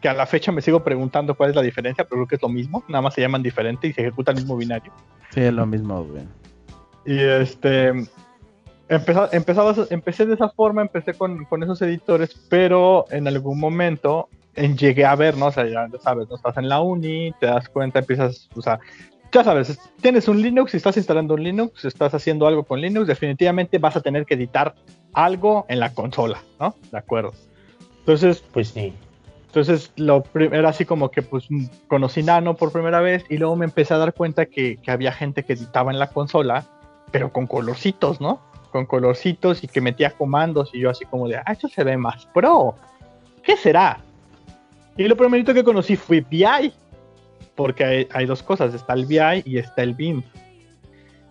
que a la fecha me sigo preguntando cuál es la diferencia, pero creo que es lo mismo, nada más se llaman diferente y se ejecuta el mismo binario.
Sí, es lo mismo, güey.
Y este, empezaba, empecé de esa forma, empecé con, con, esos editores, pero en algún momento en, llegué a ver, ¿no? O sea, ya sabes, no estás en la uni, te das cuenta, empiezas, o sea, ya sabes, tienes un Linux, estás instalando un Linux, estás haciendo algo con Linux, definitivamente vas a tener que editar algo en la consola, ¿no? De acuerdo. Entonces,
pues sí.
Entonces lo era así como que pues conocí Nano por primera vez y luego me empecé a dar cuenta que, que había gente que editaba en la consola, pero con colorcitos, ¿no? Con colorcitos y que metía comandos y yo así como de, ah, esto se ve más pro. ¿Qué será? Y lo primerito que conocí fue VI, porque hay, dos cosas, está el VI y está el BIM.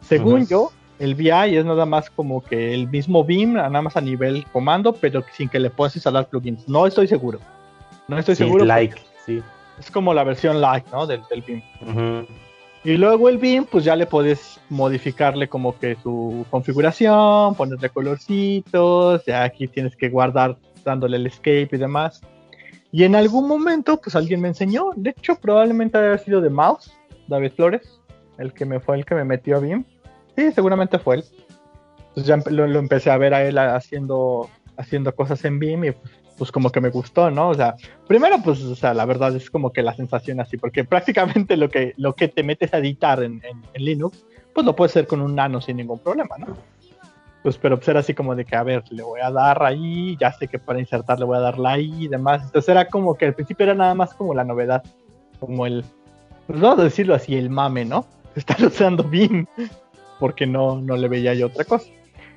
Según yo, el VI es nada más como que el mismo BIM, nada más a nivel comando, pero sin que le puedas instalar plugins. No estoy seguro. No estoy seguro.
Like, sí.
Es como la versión like, ¿no? Del, del BIM. Y luego el BIM, pues ya le puedes modificarle como que su configuración, ponerle colorcitos, ya aquí tienes que guardar dándole el escape y demás. Y en algún momento, pues alguien me enseñó, de hecho probablemente haya sido de Mouse, David Flores, el que me fue el que me metió a BIM. Sí, seguramente fue él. Entonces ya lo, lo empecé a ver a él haciendo, haciendo cosas en BIM y pues pues como que me gustó, ¿no? O sea, primero, pues, o sea, la verdad es como que la sensación así, porque prácticamente lo que, lo que te metes a editar en, en, Linux, pues lo puedes hacer con un nano sin ningún problema, ¿no? Pues, pero pues era así como de que, a ver, le voy a dar ahí, ya sé que para insertar le voy a dar la ahí y demás. Entonces era como que al principio era nada más como la novedad, como el, pues vamos a decirlo así, el mame, ¿no? Estar usando BIM, porque no, no le veía yo otra cosa.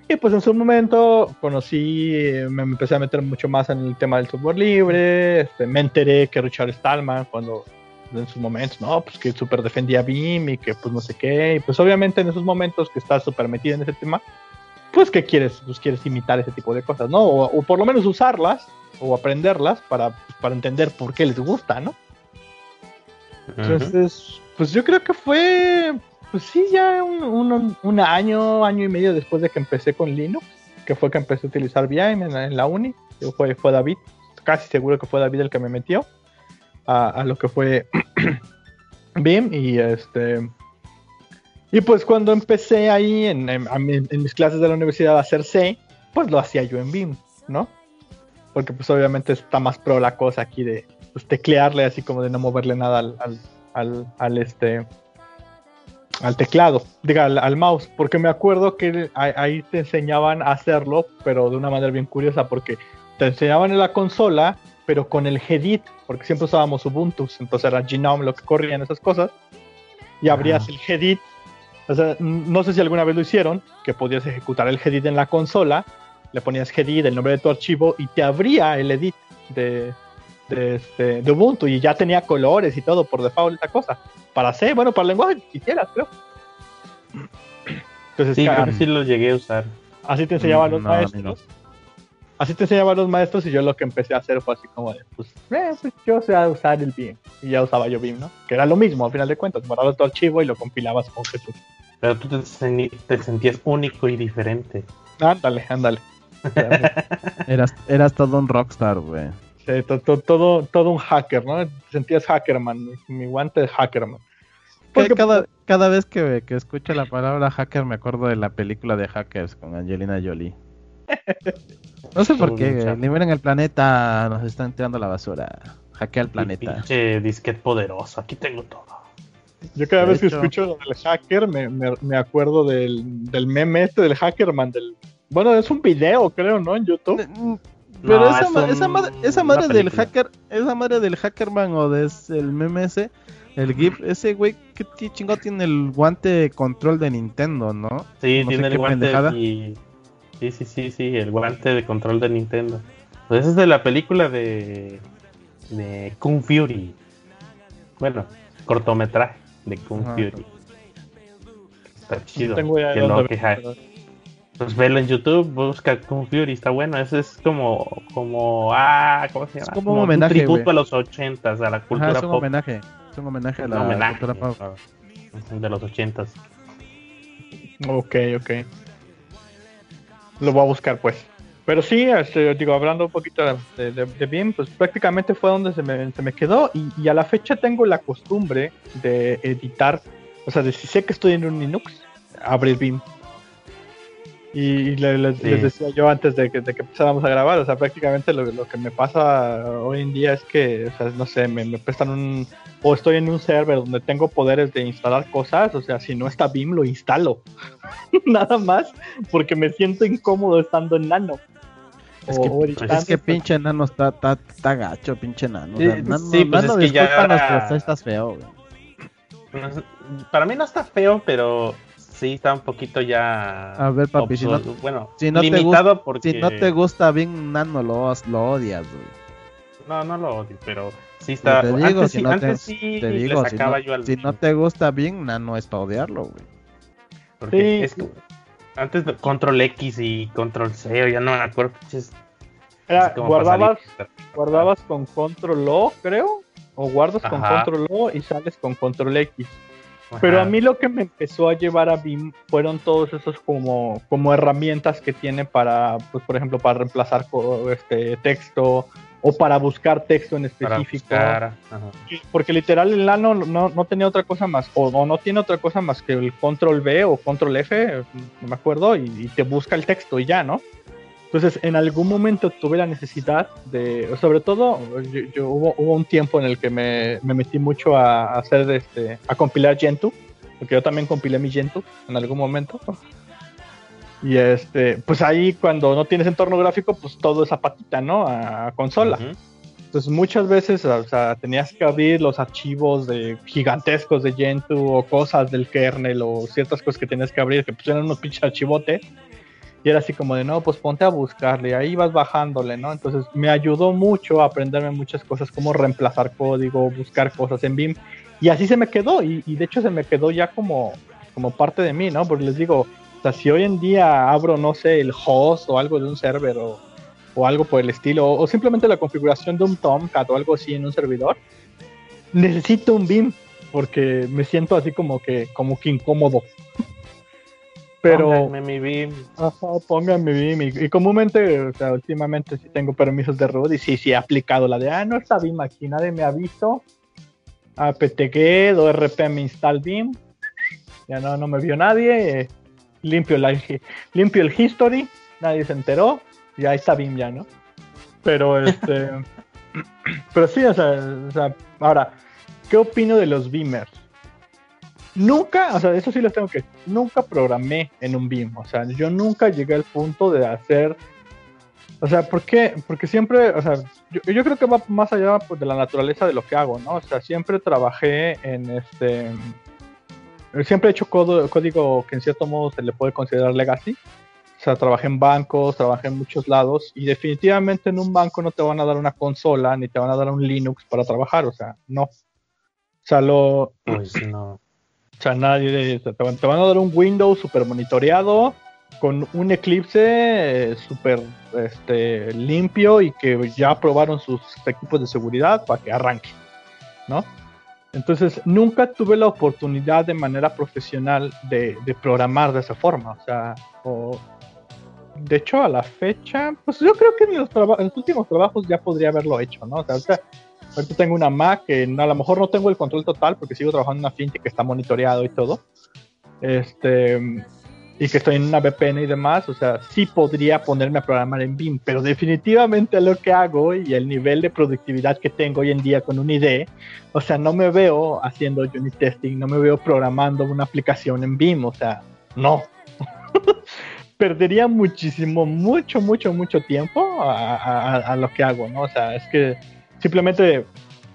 Y pues en su momento conocí, me empecé a meter mucho más en el tema del software libre, este, me enteré que Richard Stallman cuando en sus momentos, no, pues que súper defendía BIM y que pues no sé qué, y pues obviamente en esos momentos que estás súper metido en ese tema, pues que quieres, pues quieres imitar ese tipo de cosas, ¿no? O, por lo menos usarlas o aprenderlas para, para entender por qué les gusta, ¿no? Entonces, pues yo creo que fue pues sí, ya un, año, año y medio después de que empecé con Linux, que fue que empecé a utilizar VIM en, la uni, fue, fue David, casi seguro que fue David el que me metió a, lo que fue BIM y este... Y pues cuando empecé ahí en, mis clases de la universidad a hacer C, pues lo hacía yo en BIM, ¿no? Porque pues obviamente está más pro la cosa aquí de pues, teclearle así como de no moverle nada al, al, al este al teclado, diga, al, mouse, porque me acuerdo que ahí te enseñaban a hacerlo, pero de una manera bien curiosa, porque te enseñaban en la consola, pero con el Gedit, porque siempre usábamos Ubuntu, entonces era Genome lo que corrían esas cosas, y abrías el Gedit. O sea, no sé si alguna vez lo hicieron, que podías ejecutar el Gedit en la consola, le ponías Gedit, el nombre de tu archivo, y te abría el edit de, de, este, de Ubuntu, y ya tenía colores y todo por default, esta cosa para C, bueno, para el lenguaje quisieras, creo.
Entonces, sí, creo que sí lo llegué a usar.
Así te enseñaban los maestros. Así te enseñaban los maestros y yo lo que empecé a hacer fue así como de, pues, eh, pues yo sé usar el BIM. Y ya usaba yo BIM, ¿no? Que era lo mismo, al final de cuentas, borrabas tu archivo y lo compilabas con Jesús.
Pero tú te, sentías único y diferente.
Ándale, ándale.
eras, eras todo un rockstar, güey
todo, todo, un hacker, ¿no? Te sentías hackerman, mi guante de hackerman.
Porque cada, cada vez que, que, escucho la palabra hacker me acuerdo de la película de Hackers con Angelina Jolie. No sé por qué, liberen el planeta, nos están tirando la basura. Hackea el planeta.
Pinche disquete poderoso, aquí tengo todo.
Yo cada vez que escucho del hacker me, me, acuerdo del, del, meme este del hackerman. Del... Bueno, es un video, creo, ¿no? En YouTube.
Pero esa, esa, madre, esa madre del hacker, esa madre del hackerman o del meme ese, el GIF, ese güey, ¿qué chingo tiene el guante de control de Nintendo, no?
Sí, tiene el guante y... Sí, sí, sí, sí, el guante de control de Nintendo. Pues ese es de la película de, de Kung Fury. Bueno, cortometraje de Kung Fury. Está chido. que no, que pues velo en YouTube, busca Kung Fury, está bueno. Eso es como, como, ah, ¿cómo se llama? Es
como, un homenaje,
tributo a los ochentas, a la cultura
Ajá, es un homenaje, es un homenaje a la cultura pop.
De los ochentas.
Ok, ok. Lo voy a buscar, pues. Pero sí, este, digo, hablando un poquito de, de, BIM, pues prácticamente fue donde se me, se me quedó y, y, a la fecha tengo la costumbre de editar, o sea, de si sé que estoy en un Linux, abrir BIM y les, decía yo antes de que, de que, empezáramos a grabar, o sea, prácticamente lo, lo, que me pasa hoy en día es que, o sea, no sé, me, me, prestan un... O estoy en un server donde tengo poderes de instalar cosas, o sea, si no está BIM lo instalo. Nada más, porque me siento incómodo estando en Nano.
Es que, es que pinche nano está, está, está, gacho, pinche nano.
Sí, nano, sí, pues es que ya...
estás feo,
Para mí no está feo, pero sí está un poquito ya.
A ver, papi, si no,
bueno,
si no limitado te gusta, porque... Si no te gusta bien Nano, lo, lo odias, güey.
No, no lo odio, pero sí está.
Te digo, antes, si no antes te, sí te digo, si no, yo al... si no te gusta bien, Nano es para odiarlo, güey.
Porque sí. es que antes Control X y Control C, o ya no me acuerdo.
Era, guardabas, guardabas con Control O, creo, o guardas con Control O y sales con Control X. Pero a mí lo que me empezó a llevar a BIM fueron todos esos como, como herramientas que tiene para, pues por ejemplo, para reemplazar este texto o para buscar texto en específico. Porque literal el Nano no, no, tenía otra cosa más, o, no tiene otra cosa más que el control B o control F, no me acuerdo, y, te busca el texto y ya, ¿no? Entonces, en algún momento tuve la necesidad de, sobre todo, yo, hubo, hubo, un tiempo en el que me, me metí mucho a, hacer, este, a compilar Gentoo, porque yo también compilé mi Gentoo en algún momento. Y este, pues ahí cuando no tienes entorno gráfico, pues todo es a patita, ¿no? A, consola. Entonces muchas veces, o sea, tenías que abrir los archivos de gigantescos de Gentoo o cosas del kernel o ciertas cosas que tenías que abrir que pues eran unos pinches archivotes y era así como de, no, pues ponte a buscarle, ahí vas bajándole, ¿no? Entonces me ayudó mucho a aprenderme muchas cosas, como reemplazar código, buscar cosas en BIM. Y así se me quedó, y, de hecho se me quedó ya como, como parte de mí, ¿no? Porque les digo, o sea, si hoy en día abro, no sé, el host o algo de un server o, o algo por el estilo, o, simplemente la configuración de un Tomcat o algo así en un servidor, necesito un BIM, porque me siento así como que, como que incómodo. Pero.
Pónganme mi BIM.
Ajá, pónganme mi BIM. Y, comúnmente, o sea, últimamente sí tengo permisos de root y sí, sí he aplicado la de, ah, no está BIM aquí, nadie me avisó. apt-get o rpm install BIM. Ya no, no me vio nadie. Limpio, la, limpio el history, nadie se enteró. Y ahí está BIM ya, ¿no? Pero este. pero sí, o sea, o sea, ahora, ¿qué opino de los Beamers? Nunca, o sea, eso sí lo tengo que nunca programé en un BIM, o sea, yo nunca llegué al punto de hacer, o sea, ¿por qué? Porque siempre, o sea, yo, creo que va más allá pues, de la naturaleza de lo que hago, ¿no? O sea, siempre trabajé en este, siempre he hecho código que en cierto modo se le puede considerar legacy, o sea, trabajé en bancos, trabajé en muchos lados y definitivamente en un banco no te van a dar una consola ni te van a dar un Linux para trabajar, o sea, no. O sea, lo...
Pues no.
O sea, nadie te van, te van a dar un Windows super monitoreado con un Eclipse eh, super este, limpio y que ya probaron sus equipos de seguridad para que arranque, ¿no? Entonces, nunca tuve la oportunidad de manera profesional de, programar de esa forma. O sea, de hecho, a la fecha, pues yo creo que en los, últimos trabajos ya podría haberlo hecho, ¿no? O sea, Ahorita tengo una Mac que a lo mejor no tengo el control total porque sigo trabajando en una fintech que está monitoreado y todo. Este, y que estoy en una VPN y demás, o sea, sí podría ponerme a programar en BIM, pero definitivamente lo que hago y el nivel de productividad que tengo hoy en día con un IDE, o sea, no me veo haciendo unit testing, no me veo programando una aplicación en BIM, o sea, no. Perdería muchísimo, mucho, mucho, mucho tiempo a, a, lo que hago, ¿no? O sea, es que simplemente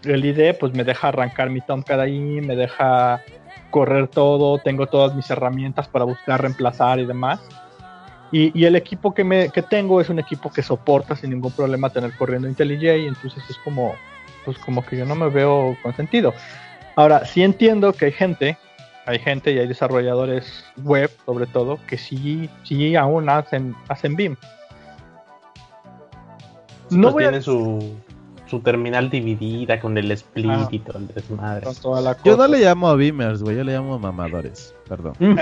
el IDE pues me deja arrancar mi Tomcat ahí, me deja correr todo, tengo todas mis herramientas para buscar reemplazar y demás. Y, el equipo que, me, que tengo es un equipo que soporta sin ningún problema tener corriendo IntelliJ, entonces es como, pues como que yo no me veo con sentido. Ahora, sí entiendo que hay gente, hay gente y hay desarrolladores web sobre todo, que sí, sí aún hacen, hacen BIM.
No pues tiene su, su terminal dividida con el split ah. y todo el desmadre.
Yo no le llamo a beamers, güey, yo le llamo mamadores, perdón.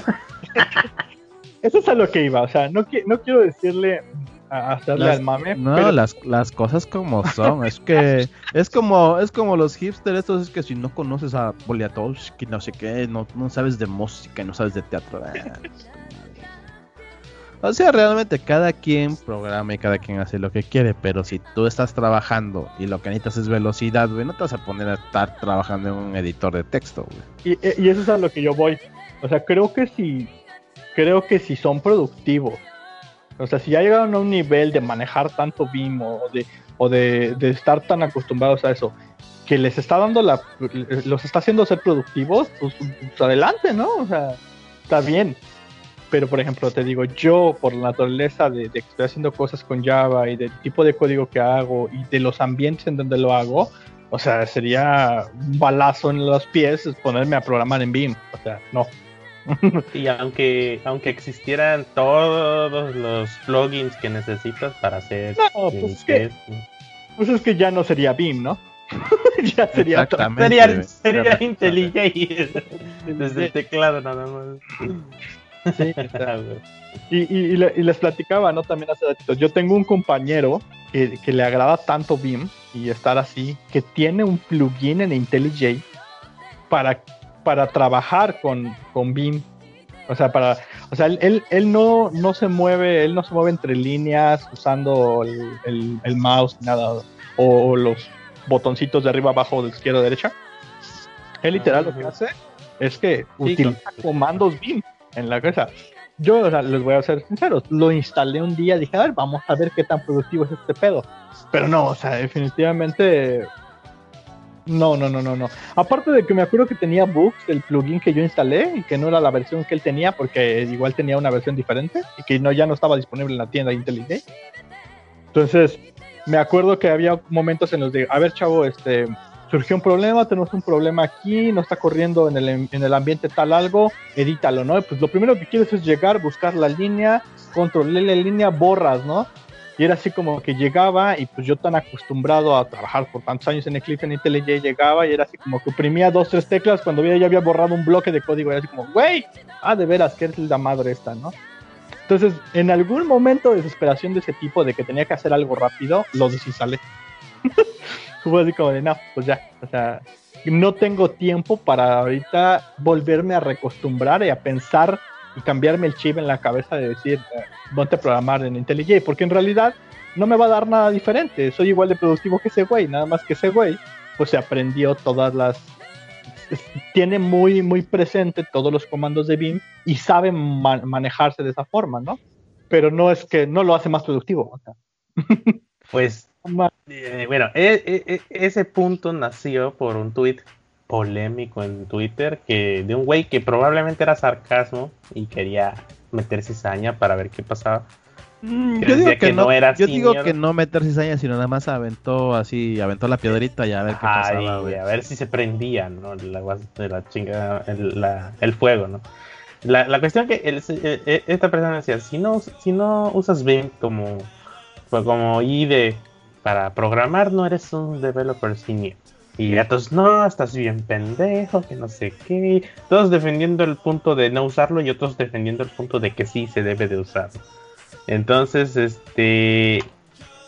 Eso es a lo que iba, o sea, no, no quiero decirle a hacerle al mame.
No, las, las cosas como son, es que es como es como los hipsters estos, es que si no conoces a Poliatowski, no sé qué, no, no sabes de música, no sabes de teatro. Eh, o sea, realmente cada quien programa y cada quien hace lo que quiere, pero si tú estás trabajando y lo que necesitas es velocidad, güey, no te vas a poner a estar trabajando en un editor de texto,
güey. Y, eso es a lo que yo voy. O sea, creo que si, creo que si son productivos O sea, si ya llegaron a un nivel de manejar tanto BIM o de, o de, estar tan acostumbrados a eso, que les está dando la, los está haciendo ser productivos, pues, pues, adelante, ¿no? O sea, está bien. Pero, por ejemplo, te digo, yo, por la naturaleza de, de, que estoy haciendo cosas con Java y del tipo de código que hago y de los ambientes en donde lo hago, o sea, sería un balazo en los pies ponerme a programar en BIM. O sea, no.
Y aunque, aunque existieran todos los plugins que necesitas para hacer.
No, pues, es que, pues es que ya no sería BIM, ¿no?
ya sería, sería, sería IntelliJ desde el teclado nada más.
Sí, y, y, y, les platicaba, ¿no? También hace ratito. Yo tengo un compañero que, que, le agrada tanto BIM y estar así, que tiene un plugin en IntelliJ para para trabajar con, con BIM. O sea, para, o sea, él, él no, no se mueve, él no se mueve entre líneas usando el, el, mouse, nada, o, los botoncitos de arriba, abajo, de izquierda, derecha. Él literal lo que hace es que utiliza comandos BIM en la cabeza. Yo o sea, les voy a ser sinceros, lo instalé un día, dije, a ver, vamos a ver qué tan productivo es este pedo. Pero no, o sea, definitivamente no, no, no, no, no. Aparte de que me acuerdo que tenía bugs del plugin que yo instalé y que no era la versión que él tenía porque igual tenía una versión diferente y que no ya no estaba disponible en la tienda IntelliJ. Entonces, me acuerdo que había momentos en los de, a ver, chavo, este surgió un problema, tenemos un problema aquí, no está corriendo en el, en el ambiente tal algo, edítalo, ¿no? Pues lo primero que quieres es llegar, buscar la línea, controlarle la línea, borras, ¿no? Y era así como que llegaba y pues yo tan acostumbrado a trabajar por tantos años en Eclipse en IntelliJ llegaba y era así como que oprimía dos, tres teclas cuando ya había borrado un bloque de código era así como, güey, ah, de veras, que es la madre esta, ¿no? Entonces, en algún momento de desesperación de ese tipo, de que tenía que hacer algo rápido, lo desinstalé. Fue así como de, no, pues ya, o sea, no tengo tiempo para ahorita volverme a recostumbrar y a pensar y cambiarme el chip en la cabeza de decir, eh, ponte a programar en IntelliJ, porque en realidad no me va a dar nada diferente. Soy igual de productivo que ese güey, nada más que ese güey, pues se aprendió todas las. Tiene muy, muy presente todos los comandos de BIM y sabe manejarse de esa forma, ¿no? Pero no es que no lo hace más productivo.
Pues, eh, bueno, e, e, e, ese punto nació por un tweet polémico en Twitter que de un güey que probablemente era sarcasmo y quería meter cizaña para ver qué pasaba.
Mm, yo digo que, no, era yo digo que no meter cizaña, sino nada más aventó así, aventó la piedrita y a ver qué pasaba.
a ver si se prendía, ¿no? La, la chinga, el, fuego, ¿no? La, la cuestión que e, e, esta persona decía, si no, si no usas BIM como, pues como IDE para programar, no eres un developer senior. Y todos, no, estás bien pendejo, que no sé qué. Todos defendiendo el punto de no usarlo y otros defendiendo el punto de que sí se debe de usar. Entonces, este.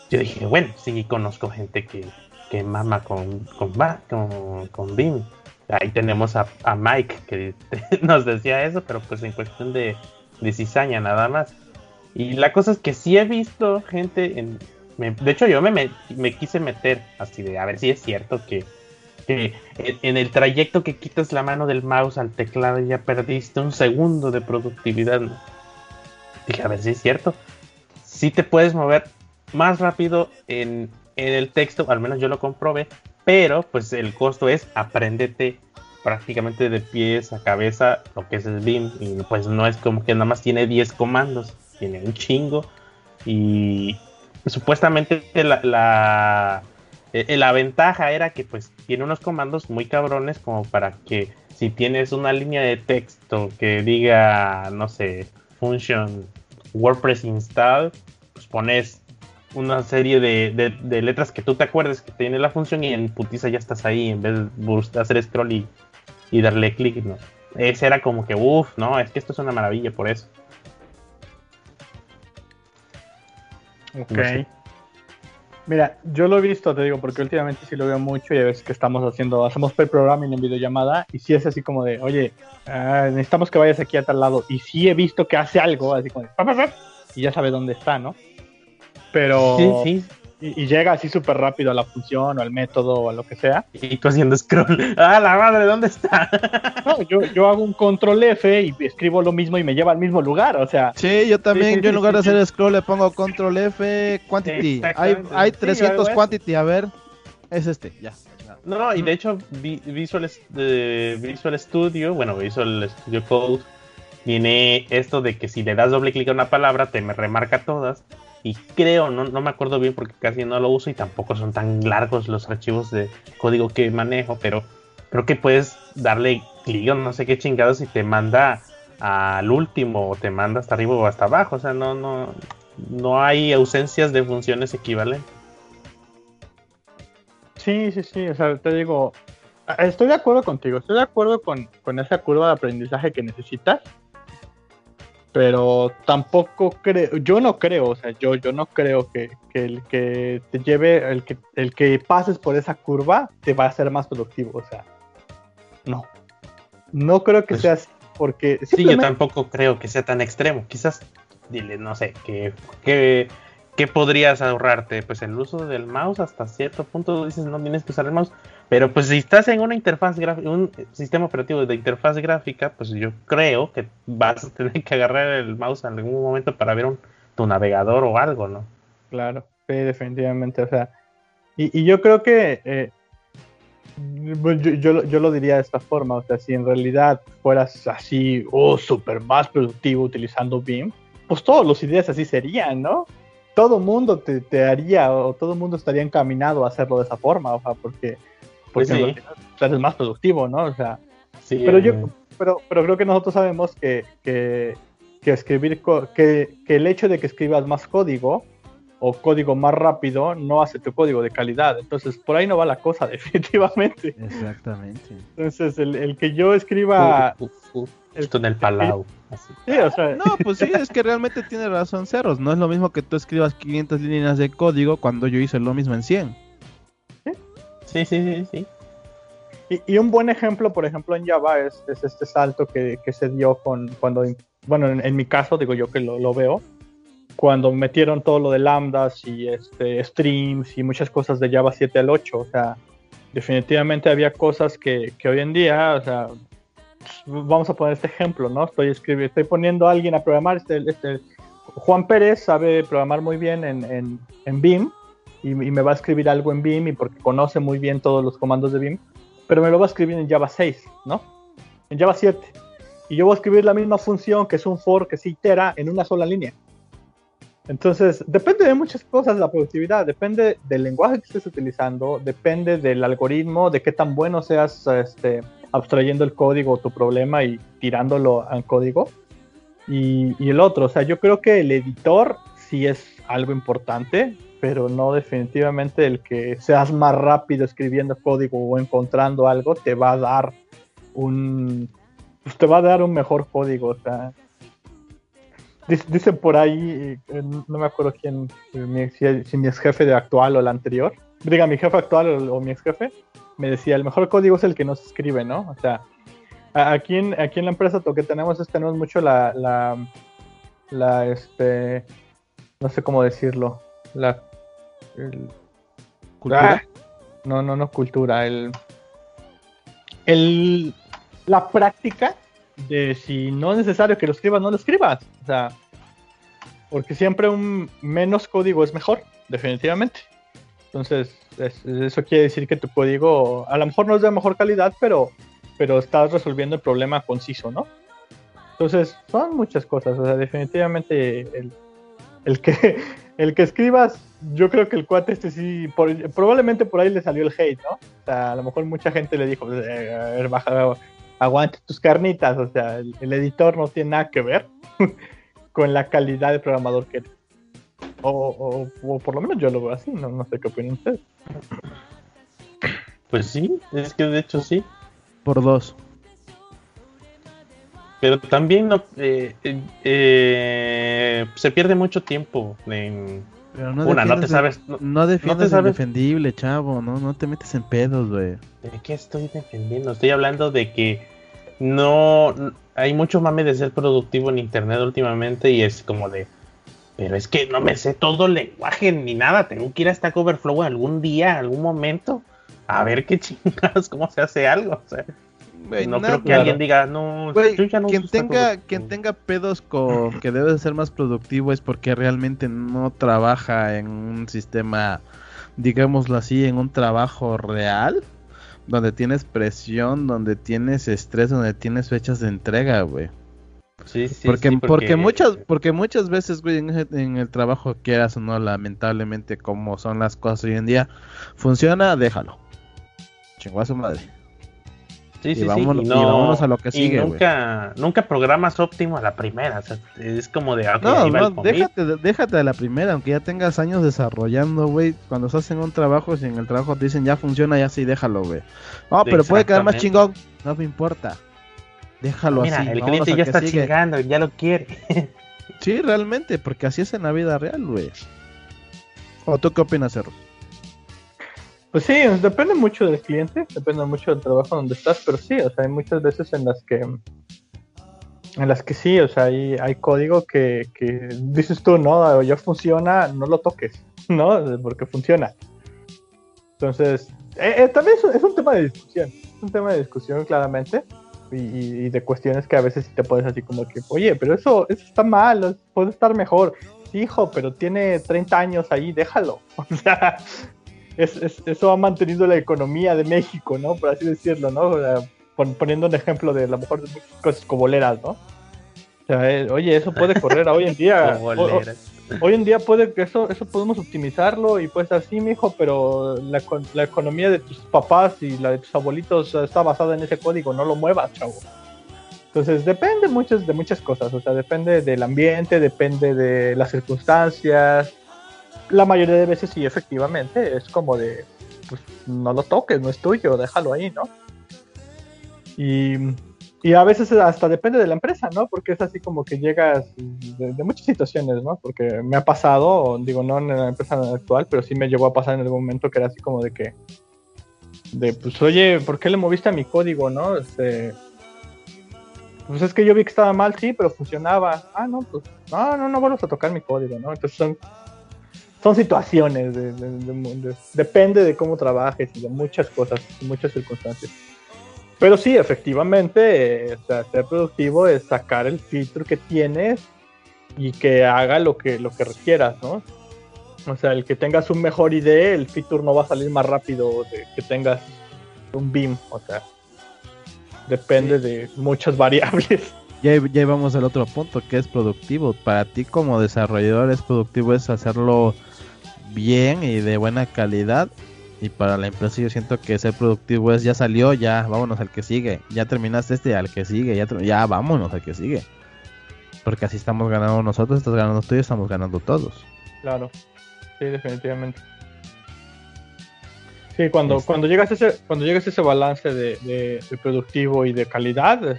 Yo dije, bueno, sí conozco gente que, que mama con, con, con, con BIM. Ahí tenemos a, a Mike que nos decía eso, pero pues en cuestión de, de cizaña nada más. Y la cosa es que sí he visto gente en, de hecho, yo me, me, quise meter así de a ver si es cierto que, en el trayecto que quitas la mano del mouse al teclado ya perdiste un segundo de productividad. Dije, a ver si es cierto. Si te puedes mover más rápido en, el texto, al menos yo lo comprobé, pero pues el costo es apréndete prácticamente de pies a cabeza lo que es el BIM y pues no es como que nada más tiene 10 comandos, tiene un chingo y, supuestamente la, eh, la, ventaja era que pues tiene unos comandos muy cabrones como para que si tienes una línea de texto que diga, no sé, function WordPress install, pues pones una serie de, letras que tú te acuerdes que tiene la función y en putiza ya estás ahí en vez de hacer scroll y, y darle clic, ¿no? Ese era como que, uff, no, es que esto es una maravilla por eso.
Ok. Mira, yo lo he visto, te digo, porque últimamente sí lo veo mucho y a veces que estamos haciendo, hacemos pre-programming en videollamada y sí es así como de, oye, ah, necesitamos que vayas aquí a tal lado. Y sí he visto que hace algo, así como de, y ya sabe dónde está, ¿no? Pero, y, llega así súper rápido a la función o al método o a lo que sea.
Y tú haciendo scroll. ¡Ah, la madre! ¿Dónde está?
no, yo, yo hago un control F y escribo lo mismo y me lleva al mismo lugar, o sea.
Sí, yo también, yo en lugar de hacer scroll le pongo control F, quantity. Hay, hay 300 quantity, a ver, es este, ya.
No, y de hecho Visual, Visual Studio, bueno, Visual Studio Code, tiene esto de que si le das doble clic a una palabra, te me remarca todas y creo, no, no me acuerdo bien porque casi no lo uso y tampoco son tan largos los archivos de código que manejo, pero creo que puedes darle clic no sé qué chingados y te manda al último o te manda hasta arriba o hasta abajo, o sea, no, no, no hay ausencias de funciones equivalentes.
Sí, sí, sí, o sea, te digo, estoy de acuerdo contigo, estoy de acuerdo con, con esa curva de aprendizaje que necesitas, pero tampoco creo, yo no creo, o sea, yo, yo no creo que, el que te lleve, el que, el que pases por esa curva te va a ser más productivo, o sea, no. No creo que pues sea así, porque...
Sí, yo tampoco creo que sea tan extremo, quizás, dile, no sé, que, que ¿qué podrías ahorrarte? Pues el uso del mouse hasta cierto punto dices no tienes que usar el mouse, pero pues si estás en una interfaz un sistema operativo de interfaz gráfica, pues yo creo que vas a tener que agarrar el mouse en algún momento para ver un, tu navegador o algo, ¿no?
Claro, sí, definitivamente, o sea, y, yo creo que eh, yo, yo, lo diría de esta forma, o sea, si en realidad fueras así, oh, súper más productivo utilizando BIM, pues todos los ideas así serían, ¿no? Todo mundo te, haría o todo mundo estaría encaminado a hacerlo de esa forma, o sea, porque, porque eres más productivo, ¿no? O sea, pero yo, pero, pero creo que nosotros sabemos que, que, que escribir, que, que el hecho de que escribas más código o código más rápido no hace tu código de calidad. Entonces, por ahí no va la cosa, definitivamente.
Exactamente.
Entonces, el, el que yo escriba...
Esto en el Palau.
No, pues sí, es que realmente tiene razón Ceros. No es lo mismo que tú escribas 500 líneas de código cuando yo hice lo mismo en 100.
Sí, sí, sí, sí.
Y, un buen ejemplo, por ejemplo, en Java es, este salto que, se dio con cuando, bueno, en, mi caso, digo yo que lo, veo, cuando metieron todo lo de lambdas y este, streams y muchas cosas de Java 7 al 8. O sea, definitivamente había cosas que, que hoy en día, o sea, vamos a poner este ejemplo, ¿no? Estoy escribiendo, estoy poniendo a alguien a programar, este, este Juan Pérez sabe programar muy bien en, en, en BIM y, me va a escribir algo en BIM y porque conoce muy bien todos los comandos de BIM, pero me lo va a escribir en Java 6, ¿no? En Java 7. Y yo voy a escribir la misma función que es un for que se itera en una sola línea. Entonces, depende de muchas cosas la productividad, depende del lenguaje que estés utilizando, depende del algoritmo, de qué tan bueno seas este, abstrayendo el código o tu problema y tirándolo al código. Y, el otro, o sea, yo creo que el editor sí es algo importante, pero no definitivamente el que seas más rápido escribiendo código o encontrando algo te va a dar un pues te va a dar un mejor código, o sea, dicen por ahí, eh, no me acuerdo quién, si, mi ex jefe de actual o el anterior, diga mi jefe actual o mi ex jefe, me decía, el mejor código es el que no se escribe, ¿no? O sea, aquí en, aquí en la empresa lo que tenemos es tenemos mucho la, la, la este, no sé cómo decirlo, la, cultura. Ah. no, no, no cultura, el, el, la práctica de si no es necesario que lo escribas, no lo escribas. O sea, porque siempre un menos código es mejor, definitivamente. Entonces, eso quiere decir que tu código a lo mejor no es de mejor calidad, pero, pero estás resolviendo el problema conciso, ¿no? Entonces, son muchas cosas. O sea, definitivamente el, el que, el que escribas, yo creo que el cuate este sí, probablemente por ahí le salió el hate, ¿no? O sea, a lo mejor mucha gente le dijo, eh, a ver, baja, aguante tus carnitas. O sea, el, el editor no tiene nada que ver con la calidad de programador que eres. O, por lo menos yo lo veo así, no, no sé qué opinan ustedes.
Pues sí, es que de hecho sí.
Por dos.
Pero también no, eh, eh, se pierde mucho tiempo en...
Pero no Una, no te sabes... No, defiendes no defendible, chavo, no, no te metes en pedos, güey.
¿De qué estoy defendiendo? Estoy hablando de que no... Hay mucho mame de ser productivo en internet últimamente y es como de pero es que no me sé todo el lenguaje ni nada. Tengo que ir a Stack Overflow algún día, algún momento, a ver qué chingados, cómo se hace algo. O sea, no creo que alguien diga, no,
yo ya no quien tenga, quien tenga pedos con que debe ser más productivo es porque realmente no trabaja en un sistema, digámoslo así, en un trabajo real, donde tienes presión, donde tienes estrés, donde tienes fechas de entrega, güey. Sí, sí, porque, porque, muchas porque muchas veces güey en, el trabajo quieras o no lamentablemente como son las cosas hoy en día funciona déjalo chingó a su madre
Sí, sí, sí. Y, vámonos a lo que sigue. Nunca, nunca programas óptimo a la primera. es como de.
No, no, déjate, déjate de la primera, aunque ya tengas años desarrollando, güey. Cuando estás en un trabajo, si en el trabajo te dicen ya funciona, ya sí, déjalo, güey. No, pero puede quedar más chingón. No me importa. Déjalo Mira,
El cliente ya está chingando, ya lo quiere.
sí, realmente, porque así es en la vida real, güey. ¿O tú qué opinas, Erro?
Pues sí, depende mucho del cliente, depende mucho del trabajo donde estás, pero sí, o sea, hay muchas veces en las que en las que sí, o sea, hay, hay código que, que dices tú, no, ya funciona, no lo toques, ¿no? Porque funciona. Entonces, eh, eh, también es, un tema de discusión, es un tema de discusión claramente y, de cuestiones que a veces te puedes así como que, oye, pero eso, eso está mal, puede estar mejor. Hijo, pero tiene 30 años ahí, déjalo. O sea, es, eso ha mantenido la economía de México, ¿no? Por así decirlo, ¿no? poniendo un ejemplo de a lo mejor de muchas cosas coboleras, ¿no? O sea, eh, oye, eso puede correr hoy en día. hoy en día puede que eso, eso podemos optimizarlo y estar así, mijo, pero la, la economía de tus papás y la de tus abuelitos está basada en ese código, no lo muevas, chavo. Entonces depende muchas, de muchas cosas, o sea, depende del ambiente, depende de las circunstancias, la mayoría de veces sí, efectivamente, es como de, pues no lo toques, no es tuyo, déjalo ahí, ¿no? Y, y a veces hasta depende de la empresa, ¿no? Porque es así como que llegas de, muchas situaciones, ¿no? Porque me ha pasado, digo, no en la empresa actual, pero sí me llegó a pasar en algún momento que era así como de que, de, pues, oye, ¿por qué le moviste a mi código, no? Este, pues es que yo vi que estaba mal, sí, pero funcionaba. Ah, no, pues, no, no, no vuelvas a tocar mi código, ¿no? Entonces son son situaciones, depende de cómo trabajes y de muchas cosas, muchas circunstancias. Pero sí, efectivamente, eh, ser productivo es sacar el filtro que tienes y que haga lo que, lo que requieras, ¿no? O sea, el que tengas un mejor idea, el feature no va a salir más rápido de que tengas un beam, o sea, depende de muchas variables.
Ya, ya vamos al otro punto, que es productivo. Para ti como desarrollador es productivo es hacerlo bien y de buena calidad. Y para la empresa yo siento que ser productivo es ya salió, ya vámonos al que sigue. Ya terminaste este, al que sigue, ya, ya vámonos al que sigue. Porque así estamos ganando nosotros, estás ganando tú y estamos ganando todos.
Claro, sí, definitivamente. Sí, cuando, cuando llegas a ese, cuando llegas a ese balance de, productivo y de calidad,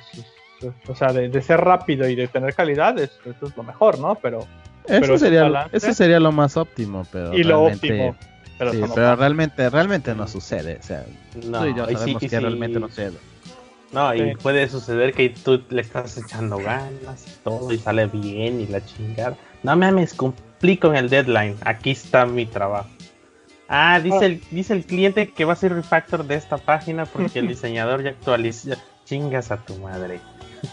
o sea, de, ser rápido y de tener calidad, eso es lo mejor, ¿no? Pero
eso, sería, eso sería lo más óptimo, pero.
Y lo óptimo.
Pero, sí, pero realmente, realmente no sucede. O sea, no, tú y yo sabemos que realmente no sucede.
No, y puede suceder que tú le estás echando ganas y todo y sale bien y la chingada. No me cumplí con el deadline. Aquí está mi trabajo. Ah, dice, ah. El, dice el cliente que va a ser refactor de esta página porque el diseñador ya actualiza. Chingas a tu madre.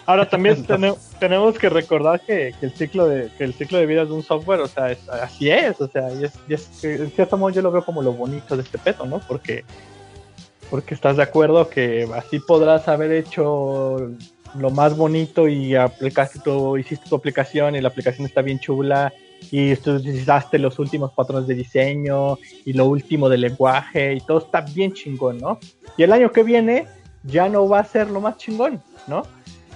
Ahora también tenemos que recordar que, el ciclo de que el ciclo de vida de un software, o sea, así es, o sea, y es, en cierto modo yo lo veo como lo bonito de este pedo, ¿no? Porque porque estás de acuerdo que así podrás haber hecho lo más bonito y aplicaste tu, hiciste tu aplicación y la aplicación está bien chula y utilizaste los últimos patrones de diseño y lo último del lenguaje y todo está bien chingón, ¿no? Y el año que viene ya no va a ser lo más chingón, ¿no?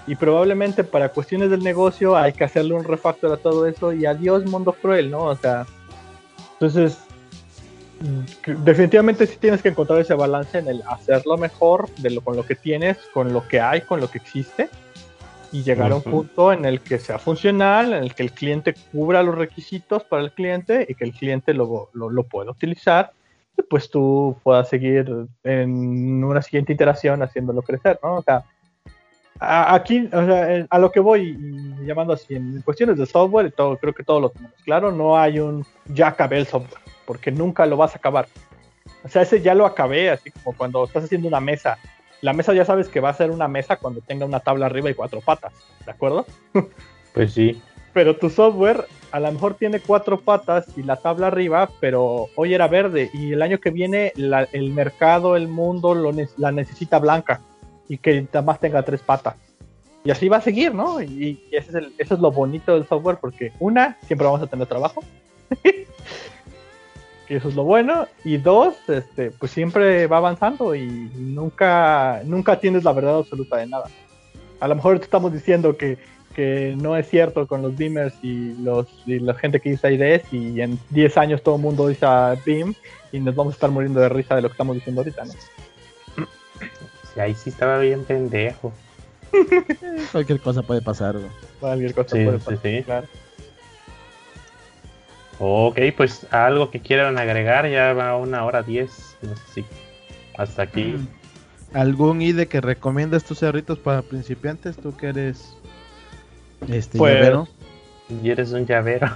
Y probablemente para cuestiones del negocio hay que hacerle un refactor a todo eso y adiós mundo cruel, ¿no? O sea, entonces mm, definitivamente sí tienes que encontrar ese balance en el hacerlo mejor de lo, con lo que tienes, con lo que hay, con lo que existe y llegar a un punto en el que sea funcional, en el que el cliente cubra los requisitos para el cliente y que el cliente lo, lo, lo pueda utilizar y pues tú puedas seguir en una siguiente iteración haciéndolo crecer, ¿no? O sea, aquí, o sea, a lo que voy llamando así, en cuestiones de software y todo, creo que todo lo tenemos claro, no hay un ya acabé el software, porque nunca lo vas a acabar. O sea, ese ya lo acabé, así como cuando estás haciendo una mesa. La mesa ya sabes que va a ser una mesa cuando tenga una tabla arriba y cuatro patas, ¿de acuerdo?
Pues sí.
Pero tu software a lo mejor tiene cuatro patas y la tabla arriba, pero hoy era verde y el año que viene el mercado, el mundo lo, la necesita blanca y que además tenga tres patas. Y así va a seguir, ¿no? Y, eso es lo bonito del software porque una, siempre vamos a tener trabajo. que eso es lo bueno. Y dos, este, pues siempre va avanzando y nunca, nunca tienes la verdad absoluta de nada. A lo mejor te estamos diciendo que que no es cierto con los Beamers y, los, y la gente que usa IDs y en 10 años todo el mundo usa Beam y nos vamos a estar muriendo de risa de lo que estamos diciendo ahorita, ¿no?
Sí, ahí sí estaba bien pendejo.
Cualquier cosa puede pasar.
Cualquier cosa puede pasar, sí, claro.
Ok, pues algo que quieran agregar, ya va una hora diez, no sé si hasta aquí. Mm.
¿Algún IDE que recomiendas tus cerritos para principiantes? Tú que eres este
pues, llavero. Y eres un llavero.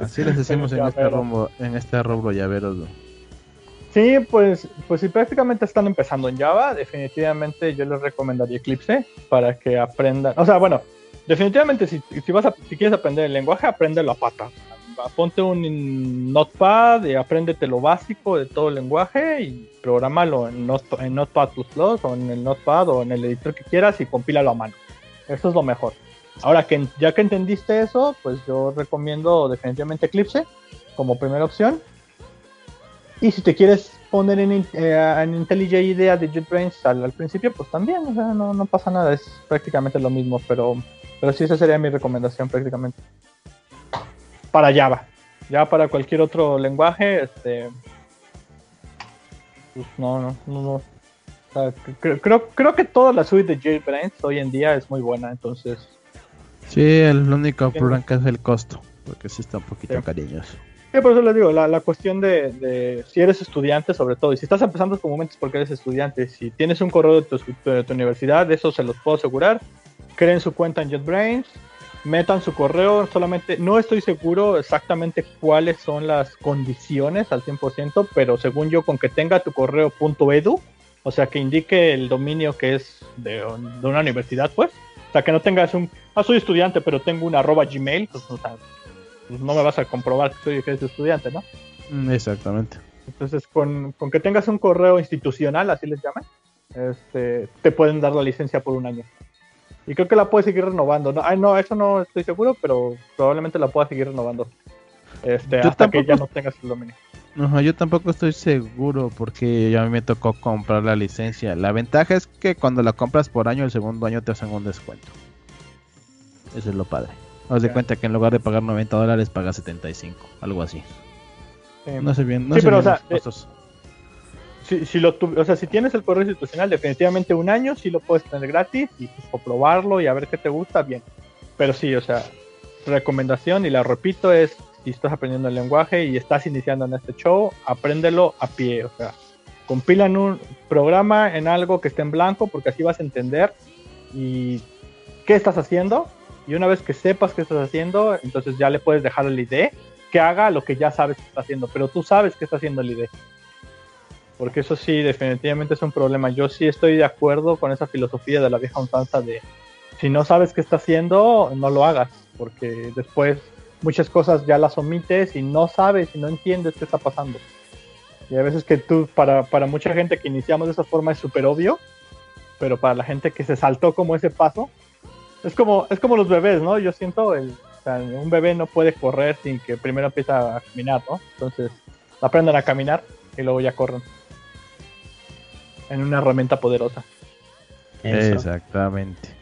Así les decimos en este rumbo, en este rubro llaveros.
Sí, pues, pues si prácticamente están empezando en Java, definitivamente yo les recomendaría Eclipse para que aprendan. O sea, bueno, definitivamente si, si vas a, si quieres aprender el lenguaje, apréndelo a pata. Ponte un Notepad y apréndete lo básico de todo el lenguaje y prográmalo en, en Notepad o en el Notepad o en el editor que quieras y compílalo a mano. Eso es lo mejor. Ahora que ya que entendiste eso, pues yo recomiendo definitivamente Eclipse como primera opción. Y si te quieres poner en, eh, en IntelliJ IDEA de JetBrains al, principio, pues también, o sea, no, pasa nada, es prácticamente lo mismo, pero, pero sí esa sería mi recomendación prácticamente. Para Java. Ya para cualquier otro lenguaje, este... Pues no, no, no, creo, creo, que toda la suite de JetBrains hoy en día es muy buena, entonces.
Sí, el único problema es el costo, porque sí está un poquito cariñoso.
Sí, por eso les digo, la, cuestión de, si eres estudiante, sobre todo, y si estás empezando como momentos porque eres estudiante, si tienes un correo de tu, de universidad, eso se los puedo asegurar. Creen su cuenta en JetBrains, metan su correo, solamente no estoy seguro exactamente cuáles son las condiciones al 100%, pero según yo, con que tenga tu correo .edu, o sea, que indique el dominio que es de, una universidad, pues. O sea, que no tengas un, ah, soy estudiante, pero tengo un arroba Gmail, pues, pues no me vas a comprobar que soy que eres estudiante, ¿no?
Mm, exactamente.
Entonces, con, que tengas un correo institucional, así les llaman, este, te pueden dar la licencia por un año. Y creo que la puedes seguir renovando. No, ay, no, eso no estoy seguro, pero probablemente la puedas seguir renovando. Este, hasta que ya no tengas el dominio.
No, yo tampoco estoy seguro porque a mí me tocó comprar la licencia. La ventaja es que cuando la compras por año, el segundo año te hacen un descuento. Eso es lo padre. Haz de cuenta que en lugar de pagar 90 dólares, pagas 75, algo así. No sé bien, no sé
pero, o sea, eh, si, lo o sea, si tienes el correo institucional, definitivamente un año sí lo puedes tener gratis y pues, probarlo y a ver qué te gusta, bien. Pero sí, o sea, recomendación, y la repito, es si estás aprendiendo el lenguaje y estás iniciando en este show, apréndelo a pie, o sea, compilan un programa en algo que esté en blanco porque así vas a entender y qué estás haciendo y una vez que sepas qué estás haciendo, entonces ya le puedes dejar el ID que haga lo que ya sabes que está haciendo, pero tú sabes que está haciendo el ID. Porque eso sí, definitivamente es un problema. Yo sí estoy de acuerdo con esa filosofía de la vieja untanza de si no sabes qué está haciendo, no lo hagas, porque después muchas cosas ya las omites y no sabes y no entiendes qué está pasando. Y a veces que tú, para, para mucha gente que iniciamos de esa forma es súper obvio, pero para la gente que se saltó como ese paso, es como, es como los bebés, ¿no? Yo siento, el, un bebé no puede correr sin que primero empiece a caminar, ¿no? Entonces, aprendan a caminar y luego ya corren. En una herramienta poderosa.
Exactamente.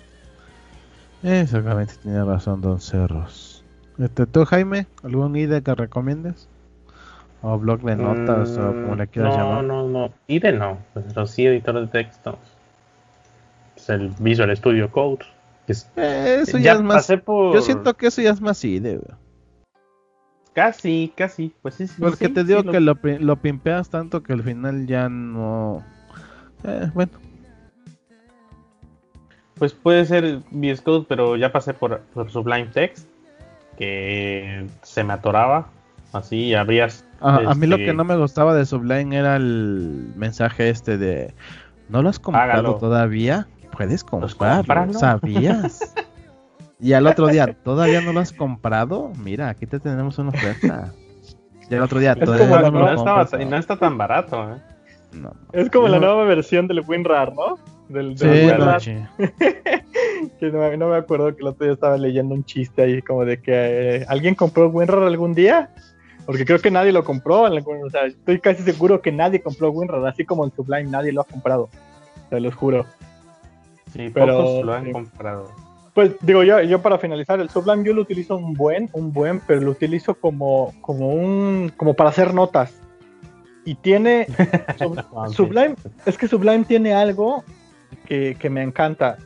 Exactamente, tiene razón Don Cerros. Este, ¿Tú, Jaime, algún IDE que recomiendes? ¿O blog de notas o como le quieras
no,
llamar?
No, no, IDE no, pues, pero sí editor de texto. Es el Visual Studio Code.
Eh, eso ya, es más. Yo siento que eso ya es más IDE,
Casi, casi, pues sí, sí
Porque te digo que lo... lo... pimpeas tanto que al final ya no. Eh, bueno.
pues puede ser VS Code, pero ya pasé por, por Sublime Text, que se me atoraba. Así abrías.
A, mí lo que este, no me gustaba de Sublime era el mensaje este de ¿No lo has comprado todavía? Puedes comprarlo, ¿sabías? y al otro día, ¿todavía no lo has comprado? Mira, aquí te tenemos una oferta. Y al otro día,
todavía no, está, y no está tan barato, ¿eh?
es como la nueva versión del WinRAR, ¿no? Del, del sí, que no, me acuerdo que el otro día estaba leyendo un chiste ahí como de que eh, alguien compró WinRAR algún día porque creo que nadie lo compró. O sea, estoy casi seguro que nadie compró WinRAR, así como en Sublime nadie lo ha comprado. Te los juro.
Sí, pero lo han comprado.
Pues digo yo, yo para finalizar, el Sublime yo lo utilizo un buen, un buen, pero lo utilizo como, como un, como para hacer notas. Y tiene, ah, Sublime, es que Sublime tiene algo que, que me encanta.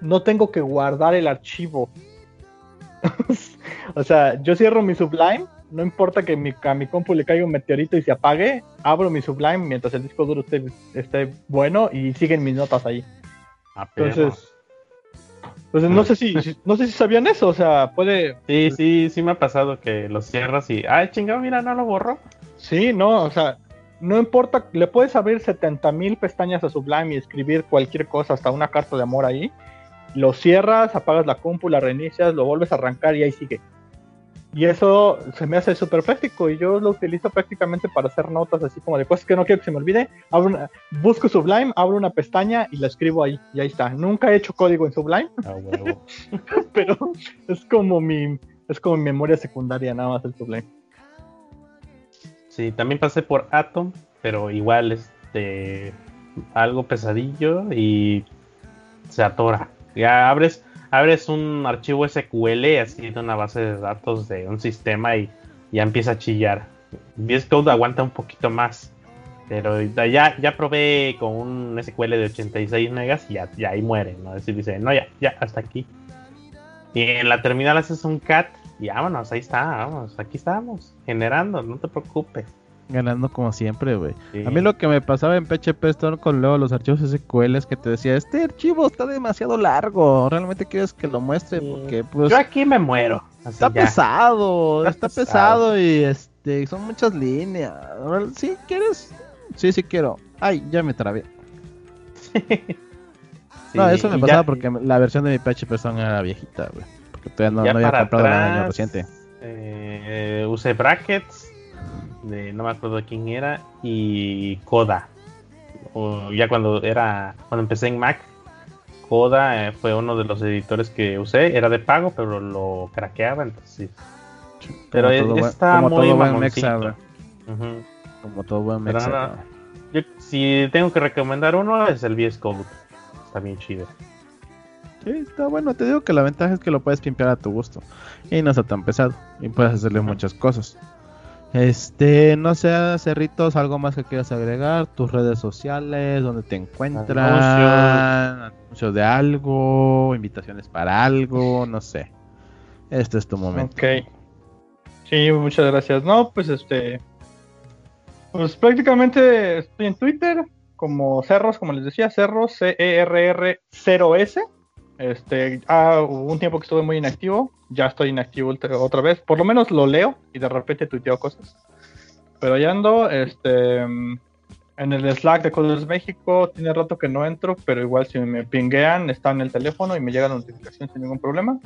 No tengo que guardar el archivo. o sea, yo cierro mi Sublime no importa que mi, a mi compu le caiga un meteorito y se apague, abro mi Sublime mientras el disco duro esté, bueno y siguen mis notas ahí. Ah, Entonces, pues no sé si, no sé si sabían eso, o sea, puede.
Sí, sí, sí me ha pasado que lo cierras y, ay, chingado, mira, no lo borro.
Sí, no, o sea, no importa, le puedes abrir 70 mil pestañas a Sublime y escribir cualquier cosa, hasta una carta de amor ahí. Lo cierras, apagas la compu, la reinicias, lo vuelves a arrancar y ahí sigue. Y eso se me hace súper práctico y yo lo utilizo prácticamente para hacer notas así como de cosas que no quiero que se me olvide. busco Sublime, abro una pestaña y la escribo ahí y ahí está. Nunca he hecho código en Sublime, ah, pero es como mi es como mi memoria secundaria nada más el Sublime.
Sí, también pasé por Atom, pero igual es de algo pesadillo y se atora. Ya abres abres un archivo SQL así de una base de datos de un sistema y ya empieza a chillar. VS Code aguanta un poquito más. Pero ya, ya probé con un SQL de 86 megas y ya, ya ahí muere, ¿no? Decir, dice, no, ya, ya, hasta aquí. Y en la terminal haces un cat y vámonos, ahí está, vamos, aquí estamos, generando, no te preocupes
ganando como siempre, güey. A mí lo que me pasaba en PHP Store con luego los archivos SQL es que te decía, este archivo está demasiado largo, realmente quieres que lo muestre porque pues
yo aquí me muero.
está pesado, está, pesado. y este son muchas líneas. Sí, quieres? Sí, sí quiero. Ay, ya me trabé. no, eso me pasaba porque la versión de mi PHP Store era viejita, güey. Porque todavía no, había comprado el año reciente.
Eh, usé brackets de no me acuerdo quién era, y Coda. O ya cuando era cuando empecé en Mac, Coda eh, fue uno de los editores que usé, era de pago, pero lo craqueaba, entonces Pero está muy todo buen mexa,
Como todo buen
mexa. yo, si tengo que recomendar uno es el VS Code. Está bien chido.
Sí, está bueno. Te digo que la ventaja es que lo puedes pimpear a tu gusto. Y no está tan pesado. Y puedes hacerle muchas cosas. Este, no sé, Cerritos, algo más que quieras agregar, tus redes sociales, donde te encuentran, anuncios de algo, invitaciones para algo, no sé. Este es tu momento.
Ok. Sí, muchas gracias. No, pues este, pues prácticamente estoy en Twitter como Cerros, como les decía, Cerros, C-E-R-R-0-S. Este, ah, hubo un tiempo que estuve muy inactivo, ya estoy inactivo otra vez. Por lo menos lo leo y de repente tuiteo cosas. Pero ya ando, este, en el Slack de Coders México, tiene rato que no entro, pero igual si me pinguean, está en el teléfono y me llega la notificación sin ningún problema.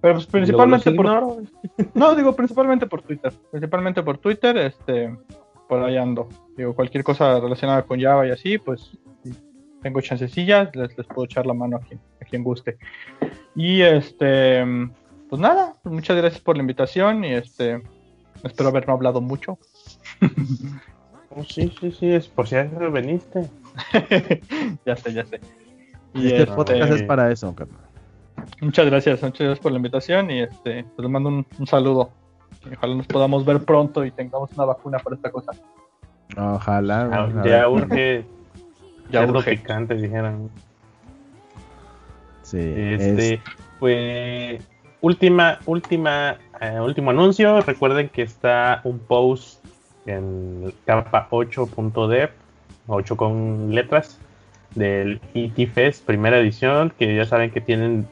Pero pues principalmente por... No, digo principalmente por Twitter. Principalmente por Twitter, este, por ahí ando. Digo, cualquier cosa relacionada con Java y así, pues tengo chancecillas, les, les puedo echar la mano a quien, guste. Y este, pues nada, pues muchas gracias por la invitación y este, espero haber no hablado mucho.
Oh, sí, sí, sí, es por si acaso veniste.
ya sé, ya sé.
Y este, este podcast es para eso, carnal.
Muchas gracias, muchas gracias por la invitación y este, pues les mando un, saludo. ojalá nos podamos ver pronto y tengamos una vacuna para esta cosa.
Ojalá.
Ah, ya urge ya picante, dijeron.
Sí.
Este, pues, última, última, eh, último anuncio. Recuerden que está un post en capa 8.dev, 8 con letras, del ET Fest primera edición, que ya saben que tienen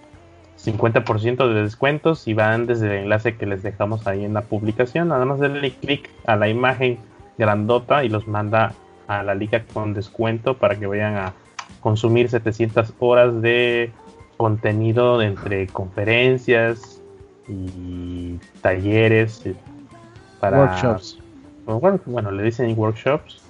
50% de descuentos y van desde el enlace que les dejamos ahí en la publicación. Nada más denle clic a la imagen grandota y los manda a la liga con descuento para que vayan a consumir 700 horas de contenido entre conferencias y talleres eh, para
workshops.
Bueno, le dicen workshops.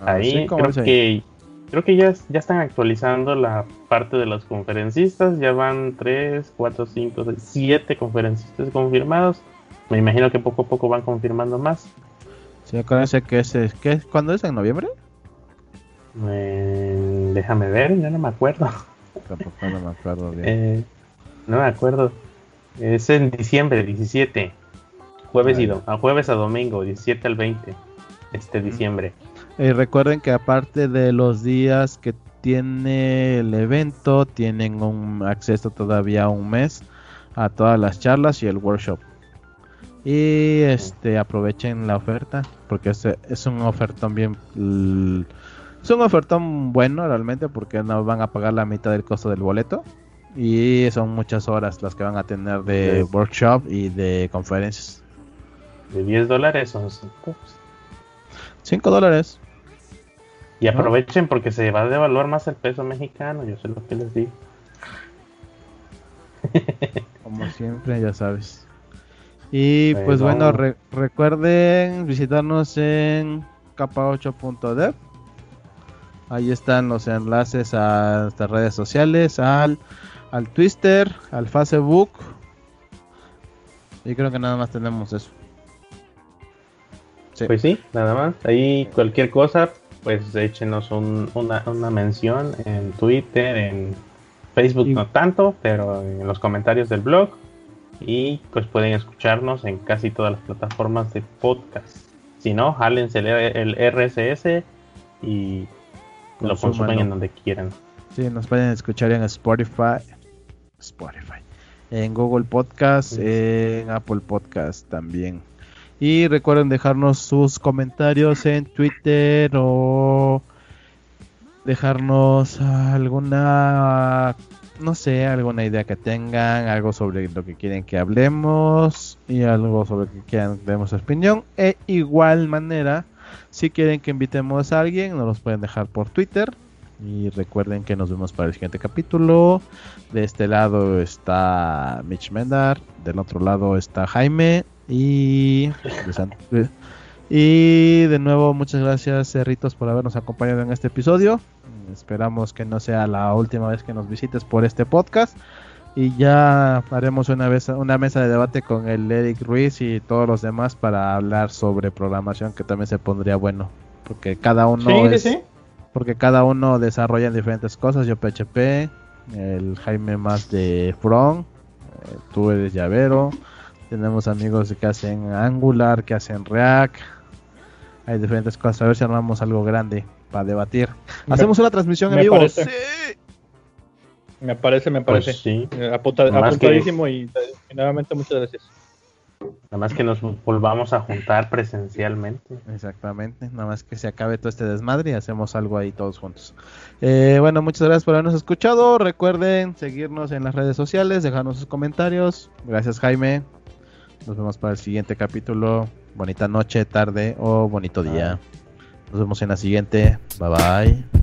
Ah, ahí creo que creo que ya, ya están actualizando la parte de los conferencistas. Ya van 3, 4, 5, 6, 7 conferencistas confirmados. Me imagino que poco a poco van confirmando más.
Sí, acuérdense que es, ¿qué, ¿cuándo es? ¿En noviembre?
Eh, déjame ver, ya no me acuerdo.
Tampoco no me acuerdo bien.
Eh, no me acuerdo. Es en diciembre, 17. Jueves, y a jueves a domingo, 17 al 20. Este diciembre.
Y recuerden que aparte de los días que tiene el evento, tienen un acceso todavía un mes a todas las charlas y el workshop. Y este aprovechen la oferta porque es, es un ofertón bien es un ofertón bueno realmente porque no van a pagar la mitad del costo del boleto y son muchas horas las que van a tener de workshop y de conferencias.
De 10 dólares son 5.
5 dólares.
Y aprovechen porque se va a devaluar más el peso mexicano, yo sé lo que les digo.
Como siempre, ya sabes. Y pues bueno, recuerden visitarnos en capa8.dev. Ahí están los enlaces a nuestras redes sociales, al, al Twitter, al Facebook. Y creo que nada más tenemos eso.
Pues sí, nada más. Ahí cualquier cosa, pues échenos una, una mención en Twitter, en Facebook no tanto, pero en los comentarios del blog y pues pueden escucharnos en casi todas las plataformas de podcast. Si no, jálense el, RSS y lo consumen en donde quieran.
Sí, nos pueden escuchar en Spotify, Spotify, en Google Podcast, en Apple Podcast también. Y recuerden dejarnos sus comentarios en Twitter o dejarnos alguna no sé, alguna idea que tengan, algo sobre lo que quieren que hablemos y algo sobre lo que quieran demos opinión. E igual manera, si quieren que invitemos a alguien, nos los pueden dejar por Twitter. Y recuerden que nos vemos para el siguiente capítulo. De este lado está Mitch Mendar, del otro lado está Jaime y y de nuevo muchas gracias Cerritos por habernos acompañado en este episodio. Esperamos que no sea la última vez que nos visites por este podcast. Y ya haremos una, vez, una mesa de debate con el Eric Ruiz y todos los demás para hablar sobre programación, que también se pondría bueno. Porque cada uno porque cada uno desarrolla diferentes cosas. Yo PHP, el Jaime más de Front, eh, tú eres llavero. Tenemos amigos que hacen Angular, que hacen React. Hay diferentes cosas. A ver si armamos algo grande para debatir. Hacemos una transmisión en vivo.
Parece. Me parece, me parece. Pues sí. Eh, apuntadísimo y, nuevamente muchas gracias.
Nada más que nos volvamos a juntar presencialmente.
Exactamente, nada más que se acabe todo este desmadre y hacemos algo ahí todos juntos. Eh, bueno, muchas gracias por habernos escuchado. Recuerden seguirnos en las redes sociales, dejarnos sus comentarios. Gracias Jaime. Nos vemos para el siguiente capítulo. Bonita noche, tarde o bonito día. Nos vemos en la siguiente. Bye bye.